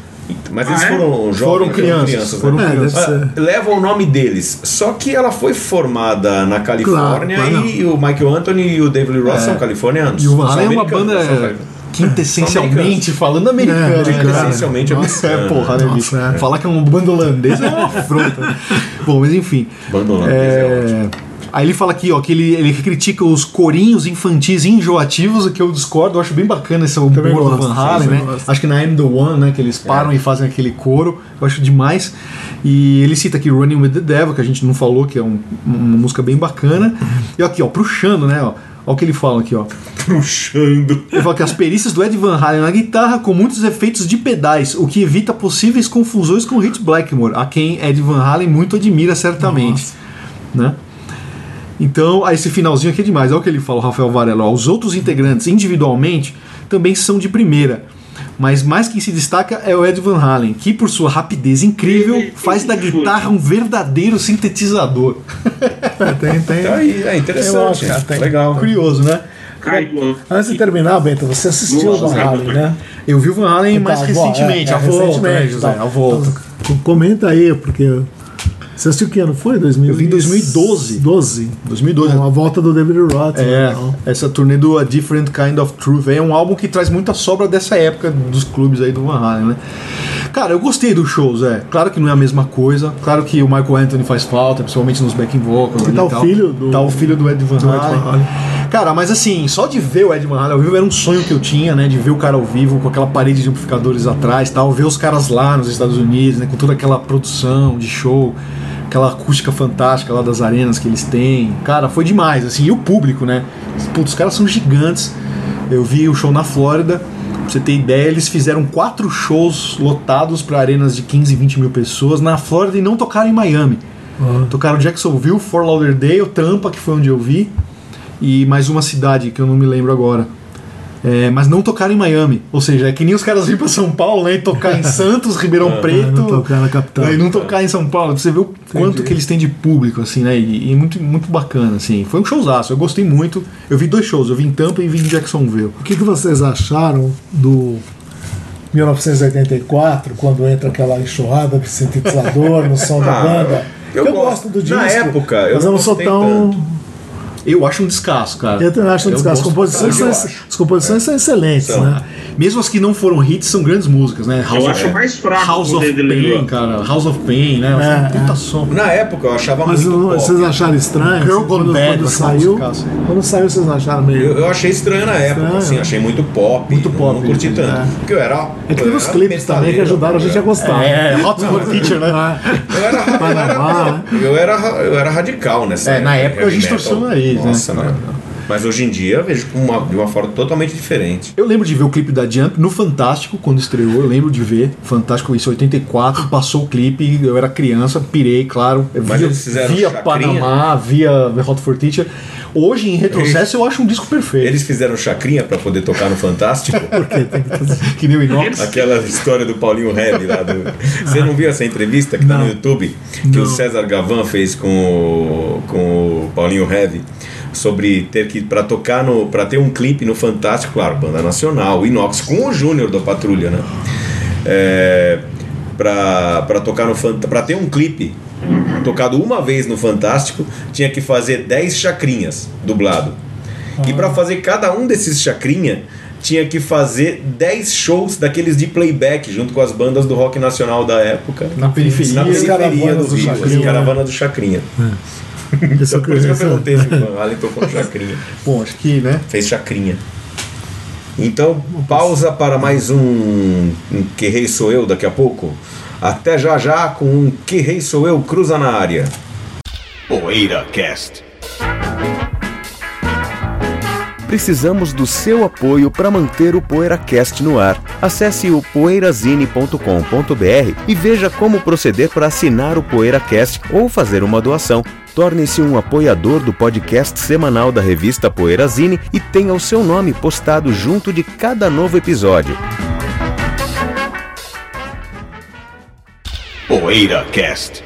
Speaker 1: Mas eles
Speaker 3: Ah, é?
Speaker 1: foram jovens,
Speaker 2: Foram crianças,
Speaker 1: né?
Speaker 2: foram
Speaker 4: É,
Speaker 2: crianças.
Speaker 4: ser.
Speaker 1: Ah, Leva o nome deles. Só que ela foi formada na Califórnia
Speaker 4: Claro, claro.
Speaker 1: e o Michael Anthony e o David Lee Roth são californianos.
Speaker 2: E o Halen é uma banda quintessencialmente falando americano,
Speaker 4: É,
Speaker 2: né,
Speaker 1: quintessencialmente
Speaker 2: Nossa, é
Speaker 1: americano.
Speaker 2: porra, né, bicho?
Speaker 4: é.
Speaker 2: Falar que é um bando holandês é uma afronta. Bom, mas enfim.
Speaker 1: Banda holandesa é ótimo.
Speaker 2: Aí ele fala aqui, ó, que ele, ele critica os corinhos infantis enjoativos, o que eu discordo, eu acho bem bacana esse humor do Van Halen, né?
Speaker 4: gosto.
Speaker 2: Acho que na I'm the One, né, que eles param e fazem aquele coro, eu acho demais. E ele cita aqui Running with the Devil, que a gente não falou, que é um- uma música bem bacana. E aqui, ó, pro Xano, né, ó. Olha o que ele fala aqui, ó.
Speaker 1: Puxando.
Speaker 2: Ele fala que as perícias do Ed Van Halen na guitarra com muitos efeitos de pedais, o que evita possíveis confusões com Rich Blackmore, a quem Ed Van Halen muito admira certamente. Né? Então, aí esse finalzinho aqui é demais. Olha o que ele fala, o Rafael Varela. ó, Os outros integrantes, individualmente, também são de primeira. Mas mais quem se destaca é o Ed Van Halen, que por sua rapidez incrível faz da guitarra um verdadeiro sintetizador.
Speaker 4: É, tem, tem.
Speaker 1: Tá aí, é interessante.
Speaker 4: cara, tem.
Speaker 1: Legal.
Speaker 2: Curioso, né?
Speaker 4: Antes de terminar, Bento, você assistiu o Van Halen, né?
Speaker 2: Eu vi o Van Halen mais
Speaker 4: Então,
Speaker 2: recentemente,
Speaker 4: é, é,
Speaker 2: a volta, né,
Speaker 4: recentemente,
Speaker 2: José?
Speaker 4: tá.
Speaker 2: A volta.
Speaker 4: Então, comenta aí, porque. Você assistiu que ano foi? 2000
Speaker 2: Eu vi em 2012.
Speaker 4: 12.
Speaker 2: 2012.
Speaker 4: Com a volta do David Roth.
Speaker 2: É,
Speaker 4: né, então.
Speaker 2: essa turnê do A Different Kind of Truth é um álbum que traz muita sobra dessa época dos clubes aí do Van Halen, né? Cara, eu gostei dos shows, é. Claro que não é a mesma coisa. Claro que o Michael Anthony faz falta, principalmente nos backing vocals.
Speaker 4: E tá o
Speaker 2: tal.
Speaker 4: filho do-
Speaker 2: Tá o filho do Ed. Van Halen. Cara, mas assim, só de ver o Ed Van Halen ao vivo era um sonho que eu tinha, né? De ver o cara ao vivo com aquela parede de amplificadores atrás tal. Ver os caras lá nos Estados Unidos, né? Com toda aquela produção de show. Aquela acústica fantástica lá das arenas que eles têm. Cara, foi demais, assim. E o público, né? Putz, os caras são gigantes. Eu vi o show na Flórida. Pra você ter ideia, eles fizeram quatro shows lotados para arenas de 15, 20 mil pessoas na Flórida e não tocaram em Miami. Tocaram Jacksonville, Fort Lauderdale, Tampa, que foi onde eu vi, e mais uma cidade que eu não me lembro agora. É, mas não tocaram em Miami. Ou seja, é que nem os caras virem pra São Paulo né, e tocar em Santos, Ribeirão Preto.
Speaker 4: não tocar na capital.
Speaker 2: né, E não tocar em São Paulo. Você vê o quanto que eles têm de público, assim, né? E, e muito, muito bacana, assim. Foi um showzaço, eu gostei muito. Eu vi dois shows, eu vi em Tampa e vi em Jacksonville.
Speaker 4: O que, que vocês acharam do 1984, quando entra aquela enxurrada de sintetizador no som da
Speaker 1: Ah,
Speaker 4: banda?
Speaker 1: eu
Speaker 4: eu
Speaker 1: gosto.
Speaker 4: gosto do disco.
Speaker 1: Na época, eu
Speaker 4: mas eu
Speaker 1: não
Speaker 4: não sou tão.
Speaker 1: tanto.
Speaker 2: Eu acho um descasso, cara.
Speaker 4: Eu também acho um descasso. As composições, são, as composições são excelentes,
Speaker 1: São.
Speaker 4: né?
Speaker 2: Mesmo as que não foram hits, são grandes músicas, né? House
Speaker 3: Eu
Speaker 2: of,
Speaker 3: acho mais fraco
Speaker 2: House
Speaker 3: o
Speaker 2: of Pain, cara. House of Pain, né?
Speaker 4: É,
Speaker 2: puta
Speaker 4: é.
Speaker 2: som.
Speaker 1: Na época eu achava
Speaker 4: Mas
Speaker 1: muito pop.
Speaker 4: vocês acharam estranho?
Speaker 2: Girl
Speaker 4: assim, quando,
Speaker 2: Bad,
Speaker 4: quando saiu, quando saiu, vocês acharam meio.
Speaker 1: Eu, eu achei estranho na época,
Speaker 4: Estranho.
Speaker 1: assim, achei muito pop.
Speaker 2: Muito
Speaker 1: não-
Speaker 2: pop,
Speaker 1: Não curti
Speaker 2: é.
Speaker 1: tanto. Porque eu era.
Speaker 4: É que teve os clipes também que ajudaram a gente a gostar.
Speaker 2: É, Hot for Teacher, né?
Speaker 1: Eu era, eu
Speaker 4: Panamá,
Speaker 1: era,
Speaker 4: né?
Speaker 1: eu era, eu era radical nessa
Speaker 2: É, na época a gente torceu o né?
Speaker 1: Nossa, né? Mas hoje em dia eu vejo uma, de uma forma totalmente diferente.
Speaker 2: Eu lembro de ver o clipe da Jump no Fantástico, quando estreou, eu lembro de ver. Fantástico, isso, 84, passou o clipe, eu era criança, pirei, claro.
Speaker 1: Mas
Speaker 2: via,
Speaker 1: eles fizeram
Speaker 2: via
Speaker 1: chacrinha?
Speaker 2: Panamá, via The Hot for Teacher. Hoje, em retrocesso, eu acho um disco perfeito.
Speaker 1: Eles fizeram chacrinha pra poder tocar no Fantástico.
Speaker 2: Que nem o Inox.
Speaker 1: Aquela história do Paulinho Heavy lá do. Você não viu essa entrevista que tá no YouTube? Que o César Gavan fez com o, com o Paulinho Heavy sobre ter que para tocar no para ter um clipe no Fantástico, claro, banda nacional, o Inox com o Júnior da Patrulha, né? É, pra, pra tocar no pra ter um clipe tocado uma vez no Fantástico, tinha que fazer 10 chacrinhas dublado. E para fazer cada um desses chacrinha, tinha que fazer 10 shows daqueles de playback junto com as bandas do rock nacional da época.
Speaker 2: Na periferia.
Speaker 1: Na periferia
Speaker 4: caravanas
Speaker 1: do
Speaker 4: do
Speaker 1: Rio,
Speaker 4: Chacrinha,
Speaker 1: as caravanas do Chacrinha.
Speaker 4: Esse
Speaker 1: Então, por isso que eu perguntei se o Van Halen tocou Chacrinha.
Speaker 2: Bom, acho que, né?
Speaker 1: Fez Chacrinha. Então, pausa para mais um, um Que Rei Sou Eu daqui a pouco. Até já já com um Que Rei Sou Eu cruza na área.
Speaker 5: Poeira Cast. Precisamos do seu apoio para manter o PoeiraCast no ar. Acesse o poeirazine.com.br e veja como proceder para assinar o PoeiraCast ou fazer uma doação. Torne-se um apoiador do podcast semanal da revista Poeirazine e tenha o seu nome postado junto de cada novo episódio. Poeira Cast.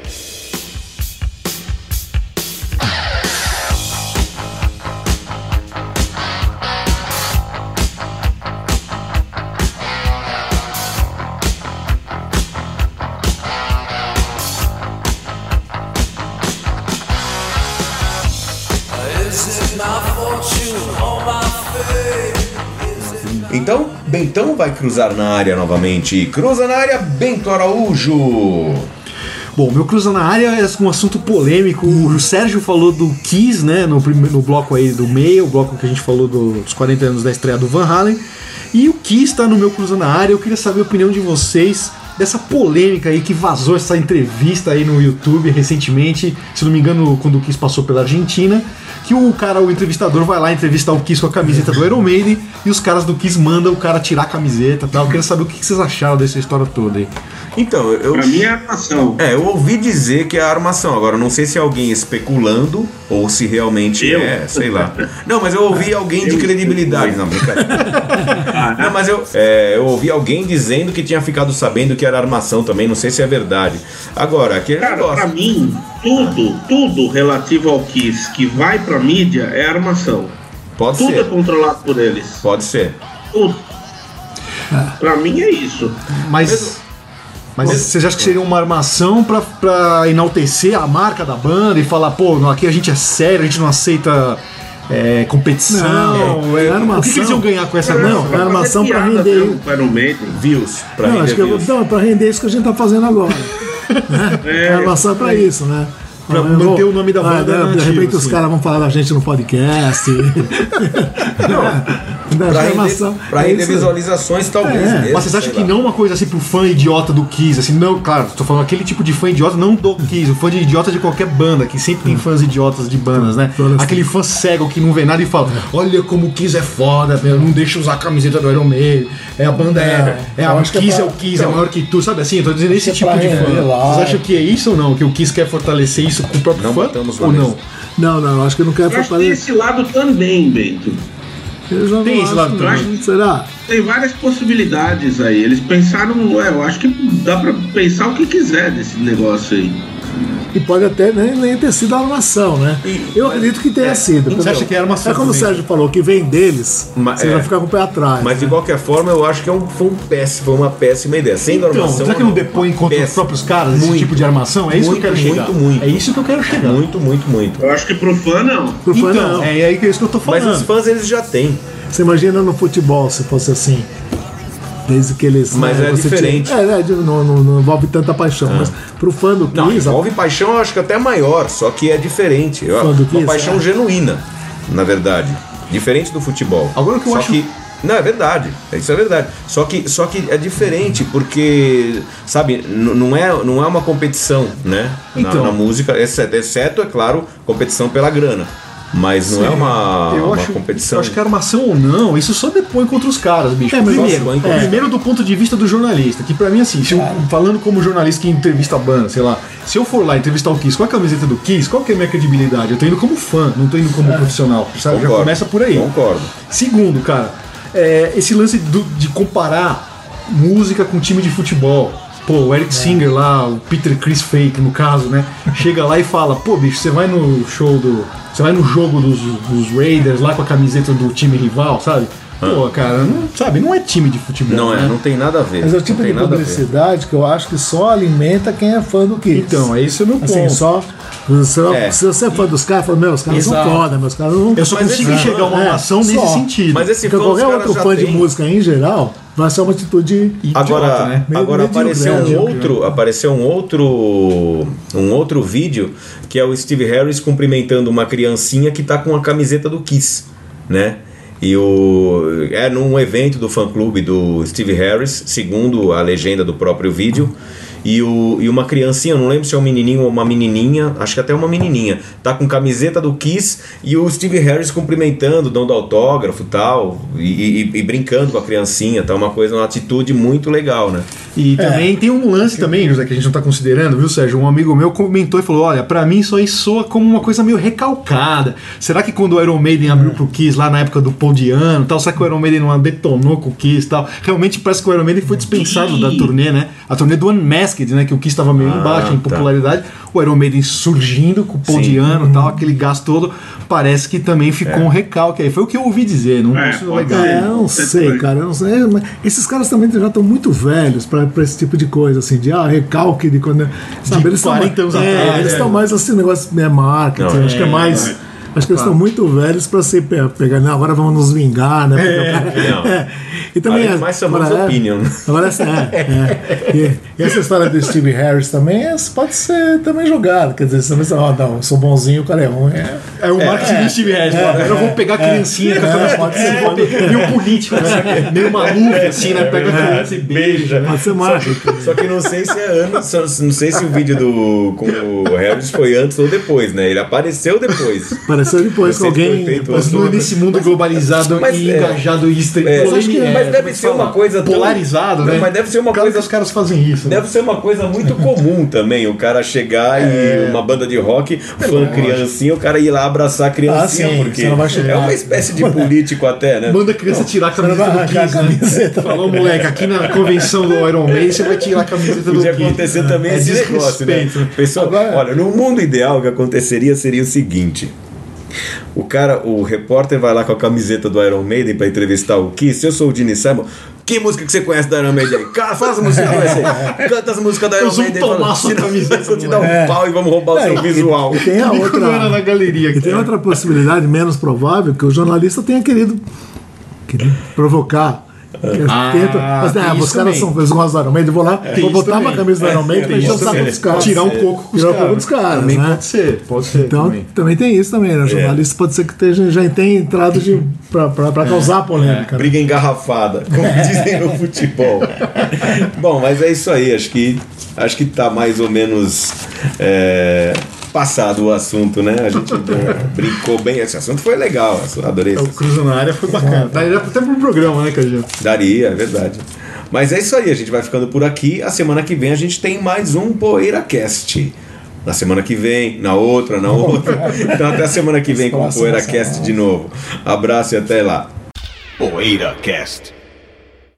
Speaker 5: Is it my fortune or my fate?
Speaker 1: Então, Bentão vai cruzar na área novamente. Cruza na área, Bento Araújo.
Speaker 2: Bom, meu cruza na área é um assunto polêmico. O Sérgio falou do Kiss, né, no, no bloco aí do meio, o bloco que a gente falou do- dos 40 anos da estreia do Van Halen. E o Kiss está no meu cruza na área. Eu queria saber a opinião de vocês dessa polêmica aí que vazou essa entrevista aí no YouTube recentemente, se não me engano, quando o Kiss passou pela Argentina, que o cara, o entrevistador, vai lá entrevistar o Kiss com a camiseta do Iron Maiden e os caras do Kiss mandam o cara tirar a camiseta e tal. Eu queria saber o que vocês acharam dessa história toda aí.
Speaker 1: Então, eu.
Speaker 3: Pra mim é armação.
Speaker 1: É, eu ouvi dizer que é a armação. Agora, não sei se é alguém especulando ou se realmente
Speaker 3: Eu?
Speaker 1: é, sei lá. Não, mas eu ouvi alguém de
Speaker 3: Eu?
Speaker 1: credibilidade. Não, brincadeira. Não, mas eu, é, eu ouvi alguém dizendo que tinha ficado sabendo que era armação também. Não sei se é verdade. Agora, aquele
Speaker 3: Cara, pra
Speaker 1: negócio.
Speaker 3: mim, tudo, tudo relativo ao Kiss que vai pra mídia é armação.
Speaker 1: Pode
Speaker 3: Tudo é
Speaker 1: ser.
Speaker 3: controlado por eles.
Speaker 1: Pode ser.
Speaker 3: Tudo. Pra mim é isso.
Speaker 2: Mas. Mas vocês acham que seria uma armação pra, pra enaltecer a marca da banda e falar, pô, não, aqui a gente é sério, a gente não aceita é, competição?
Speaker 4: Não,
Speaker 2: é,
Speaker 4: é
Speaker 2: o
Speaker 4: armação.
Speaker 2: que, que eles iam ganhar com essa
Speaker 4: Não,
Speaker 2: armação?
Speaker 4: é armação pra
Speaker 3: fazer piada
Speaker 4: render.
Speaker 3: com Iron Maiden.
Speaker 1: Views. Pra
Speaker 4: Não,
Speaker 1: render
Speaker 4: acho que
Speaker 1: views.
Speaker 4: não, é pra render isso que a gente tá fazendo agora. Né? É, armação pra isso, né?
Speaker 2: Pra
Speaker 4: Eu
Speaker 2: manter
Speaker 4: vou-
Speaker 2: o nome da
Speaker 4: Ah,
Speaker 2: banda
Speaker 4: De
Speaker 2: ativo,
Speaker 4: repente os
Speaker 2: assim.
Speaker 4: caras vão falar da gente no podcast. Não,
Speaker 1: Pra
Speaker 4: armação.
Speaker 1: render, pra
Speaker 4: é
Speaker 1: render visualizações, talvez.
Speaker 4: É,
Speaker 1: mesmo,
Speaker 2: Mas vocês acham que
Speaker 1: lá.
Speaker 2: não uma coisa assim pro fã idiota do Kiss, assim, não, claro, tô falando aquele tipo de fã idiota, não do Kiss, o fã de idiota de qualquer banda, que sempre tem fãs idiotas de bandas, né? Aquele fã cego que não vê nada e fala, olha como o Kiss é foda, meu, não deixa usar a camiseta do Iron Maiden, é a banda é, é,
Speaker 4: eu
Speaker 2: a
Speaker 4: é
Speaker 2: Kiss é,
Speaker 4: pra-
Speaker 2: o Kiss, é maior que tu, sabe assim? Eu tô dizendo esse
Speaker 4: é
Speaker 2: tipo de fã. Vocês acham que é isso ou não? Que o Kiss quer fortalecer isso com o próprio
Speaker 1: Não
Speaker 2: fã? Ou não?
Speaker 4: Não, não, acho que não
Speaker 3: Eu acho que tem
Speaker 4: fortalecer.
Speaker 3: esse lado também, Bento.
Speaker 4: Eu já não
Speaker 2: Tem esse
Speaker 4: acho,
Speaker 2: lado
Speaker 4: não.
Speaker 2: também.
Speaker 4: Será?
Speaker 3: Tem várias possibilidades aí. Eles pensaram, ué, eu acho que dá pra pensar o que quiser desse negócio aí.
Speaker 4: E pode até nem, nem ter sido a armação, né? Eu acredito que tenha sido.
Speaker 2: Você acha que é armação
Speaker 4: É como o? Sérgio falou, que vem deles,
Speaker 1: Mas-
Speaker 4: você
Speaker 1: é.
Speaker 4: vai ficar com o pé atrás.
Speaker 1: Mas de
Speaker 4: né?
Speaker 1: qualquer forma, eu acho que é um, foi, um péssimo, foi uma péssima ideia. Sem
Speaker 2: Então,
Speaker 1: armação.
Speaker 2: será que não depõe contra os
Speaker 1: péssimo.
Speaker 2: próprios caras esse
Speaker 1: Muito.
Speaker 2: tipo de armação? É isso
Speaker 1: Muito,
Speaker 2: que eu quero chegar.
Speaker 1: muito, muito.
Speaker 2: É isso que eu quero chegar.
Speaker 1: Muito, muito, muito.
Speaker 3: Eu acho que pro fã não.
Speaker 4: Pro fã,
Speaker 2: Então,
Speaker 4: não.
Speaker 2: é aí que é isso que eu tô
Speaker 1: Mas
Speaker 2: falando.
Speaker 1: os fãs eles já têm.
Speaker 4: Você imagina no futebol se fosse assim. Desde que eles.
Speaker 1: Mas é
Speaker 4: você
Speaker 1: diferente.
Speaker 4: Tinha, é, é, não, não, não envolve tanta paixão. Mas pro fã do
Speaker 1: Não,
Speaker 4: Kiss,
Speaker 1: envolve paixão, eu acho que até maior, só que é diferente. Eu-
Speaker 4: Fã do
Speaker 1: uma paixão
Speaker 4: é.
Speaker 1: genuína, na verdade. Diferente do futebol.
Speaker 2: Agora que eu
Speaker 1: só
Speaker 2: acho-
Speaker 1: Que, não, é verdade. Isso é verdade. Só que, só que é diferente, porque, sabe, não é, não é uma competição, né? Na-
Speaker 2: Então.
Speaker 1: na, música, exceto, exceto, é claro, competição pela grana. Mas não é uma,
Speaker 2: eu
Speaker 1: uma
Speaker 2: acho,
Speaker 1: competição.
Speaker 2: eu acho que armação ou não, isso só depõe contra os caras, bicho.
Speaker 4: É,
Speaker 2: primeiro,
Speaker 1: só põe-
Speaker 2: primeiro do ponto de vista do jornalista, que pra mim, assim, se eu- falando como jornalista que entrevista a banda, sei lá, se eu for lá entrevistar o Kiss com a camiseta do Kiss, qual que é a minha credibilidade? Eu tô indo como fã, não tô indo como profissional, sabe? Já começa por aí.
Speaker 1: Concordo.
Speaker 2: Segundo, cara, é, esse lance do- de comparar música com time de futebol. Pô, o Eric Singer lá, o Peter Chris Fake, no caso, né? Chega lá e fala, pô, bicho, você vai no show do. Você vai no jogo dos, dos Raiders lá com a camiseta do time rival, sabe? Pô, cara, não, sabe, não é time de futebol.
Speaker 1: Não é,
Speaker 2: né?
Speaker 1: não tem nada a ver.
Speaker 4: Mas é o tipo
Speaker 1: não
Speaker 4: de
Speaker 1: tem
Speaker 4: publicidade que eu acho que só alimenta quem é fã do Kiss.
Speaker 2: Então, é esse o meu ponto.
Speaker 4: Assim, só. Se,
Speaker 1: É.
Speaker 4: se você é fã dos caras, fala, meu, os caras
Speaker 2: Exato.
Speaker 4: são foda, meus caras não.
Speaker 2: Eu só consigo enxergar uma
Speaker 4: é,
Speaker 2: ação nesse
Speaker 4: só.
Speaker 2: sentido.
Speaker 1: Mas esse
Speaker 4: Porque
Speaker 1: fã,
Speaker 4: qualquer outro fã de
Speaker 1: têm.
Speaker 4: música em geral vai ser uma atitude.
Speaker 2: Idiota,
Speaker 1: Agora,
Speaker 2: né?
Speaker 4: Meio
Speaker 1: agora
Speaker 4: medíocre,
Speaker 1: apareceu um
Speaker 4: medíocre,
Speaker 1: outro, apareceu um outro, um outro vídeo que é o Steve Harris cumprimentando uma criancinha que tá com a camiseta do Kiss, né? E o é num evento do fã clube do Steve Harris, segundo a legenda do próprio vídeo. E, o, e uma criancinha, não lembro se é um menininho ou uma menininha, acho que até uma menininha, tá com camiseta do Kiss e o Steve Harris cumprimentando, dando autógrafo tal, e, e- e brincando com a criancinha, tá uma coisa, uma atitude muito legal, né?
Speaker 2: E também tem um lance também, José, que a gente não tá considerando, viu, Sérgio? Um amigo meu comentou e falou: olha, pra mim isso aí soa como uma coisa meio recalcada. Será que quando o Iron Maiden abriu pro Kiss lá na época do Paul Diano e tal, será que o Iron Maiden não detonou com o Kiss e tal? Realmente parece que o Iron Maiden foi dispensado da turnê, né? A turnê do Unmasked, né? Que o Kiss tava meio
Speaker 1: Ah,
Speaker 2: embaixo em
Speaker 1: tá.
Speaker 2: popularidade. O Iron Maiden surgindo com o Paul
Speaker 1: Sim.
Speaker 2: Diano e tal, aquele gasto todo. Parece que também ficou um recalque aí. Foi o que eu ouvi dizer, não
Speaker 3: É,
Speaker 2: legal.
Speaker 3: ser.
Speaker 4: É, eu não
Speaker 3: Você
Speaker 4: sei, cara, eu não sei. mas esses caras também já estão muito velhos pra, pra esse tipo de coisa, assim, de ah, recalque de quando. Sabe, eles
Speaker 2: 40
Speaker 4: estão
Speaker 2: anos
Speaker 4: é,
Speaker 2: atrás,
Speaker 4: Eles
Speaker 2: é.
Speaker 4: estão mais assim, negócio é marketing,
Speaker 1: Não,
Speaker 4: acho que é
Speaker 1: é,
Speaker 4: mais.
Speaker 3: É.
Speaker 4: Acho que eles estão muito velhos pra ser pe- pegar, não, agora vamos nos vingar, né?
Speaker 1: Não.
Speaker 4: é. E também é-
Speaker 1: mais chamamos
Speaker 4: agora, é-
Speaker 1: opinion.
Speaker 4: Agora essa é, é. E, e essa história do Steve Harris também é- pode ser também jogado. Quer dizer, você pensa, ó, não, eu sou bonzinho, o cara é ruim. É,
Speaker 2: É o marketing do Steve Harris.
Speaker 4: é,
Speaker 2: agora eu vou pegar a criancinha com a
Speaker 4: é,
Speaker 2: camisa
Speaker 4: pode ser,
Speaker 2: é,
Speaker 4: pode-
Speaker 2: meio político, assim, meio maluco, assim, né? Pega a criança e beija.
Speaker 4: pode ser marketing.
Speaker 1: Só que não sei se é antes, só- não sei se o vídeo do com o Harris foi antes ou depois, né? Ele apareceu depois.
Speaker 4: Pareceu Apareceu depois com alguém.
Speaker 2: Mas
Speaker 1: outro-
Speaker 2: nesse mundo globalizado
Speaker 1: Mas,
Speaker 2: e
Speaker 1: é,
Speaker 2: engajado e estre-
Speaker 1: é,
Speaker 2: é,
Speaker 1: mas deve
Speaker 2: é que
Speaker 1: ser uma coisa tão-
Speaker 2: polarizado,
Speaker 1: Não,
Speaker 2: né?
Speaker 1: mas deve ser uma
Speaker 2: Claro
Speaker 1: coisa-
Speaker 2: que os caras fazem isso. né?
Speaker 1: Deve ser uma coisa muito comum também, o cara chegar e uma banda de rock, fã criancinha, o cara ir lá abraçar a criancinha,
Speaker 4: Ah, sim,
Speaker 1: porque
Speaker 4: não
Speaker 1: é uma espécie de político até, né?
Speaker 2: Manda a criança tirar a camiseta do Kiss, né? Falou, moleque, aqui na convenção do Iron Maiden você vai tirar a camiseta do
Speaker 1: Podia
Speaker 2: Kiss.
Speaker 1: acontecer também
Speaker 2: É
Speaker 1: esse negócio, né? Pessoal, olha, no mundo ideal o que aconteceria seria o seguinte. O cara, o repórter vai lá com a camiseta do Iron Maiden pra entrevistar o Kiss. Eu sou o Gene Simon. Que música que você conhece da Iron Maiden aí? Cara, faz a música aí. Canta as músicas da Iron
Speaker 2: Nós vamos
Speaker 1: Maiden.
Speaker 2: tomar sua camiseta,
Speaker 1: vamos te dar um
Speaker 4: É.
Speaker 1: pau e vamos roubar o
Speaker 4: É,
Speaker 1: seu
Speaker 4: e-
Speaker 1: visual.
Speaker 4: E tem a
Speaker 2: era na
Speaker 4: outra.
Speaker 2: galeria.
Speaker 4: E tem outra possibilidade menos provável que o jornalista tenha querido, querido provocar.
Speaker 2: Ah,
Speaker 4: mas,
Speaker 2: tem
Speaker 4: os caras são, eles gostam do Iron Maiden, eu vou lá,
Speaker 2: Tem
Speaker 4: vou botar uma
Speaker 2: também.
Speaker 4: camisa do
Speaker 2: É,
Speaker 4: Iron Maiden pra encher o saco dos caras.
Speaker 2: Tirar um pouco com os
Speaker 4: Tirar um pouco dos caras,
Speaker 2: Também
Speaker 4: né?
Speaker 2: pode ser, pode ser
Speaker 4: Então,
Speaker 2: também.
Speaker 4: também tem isso também, né? O jornalista pode ser que esteja, já tenha entrado de, pra, pra, pra causar polêmica. né?
Speaker 1: Briga engarrafada, como dizem no futebol. Bom, mas é isso aí. Acho que acho que tá mais ou menos é, passado o assunto, né? A gente é, brincou bem. Esse assunto foi legal. Adorei.
Speaker 2: O Cruza na área foi bacana. Daria até pro programa, né, Cajão?
Speaker 1: Daria, é verdade. Mas é isso aí, a gente vai ficando por aqui. A semana que vem a gente tem mais um PoeiraCast. Na semana que vem, na outra, na outra. Então até a semana que vem com o PoeiraCast de novo. Abraço e até lá. PoeiraCast.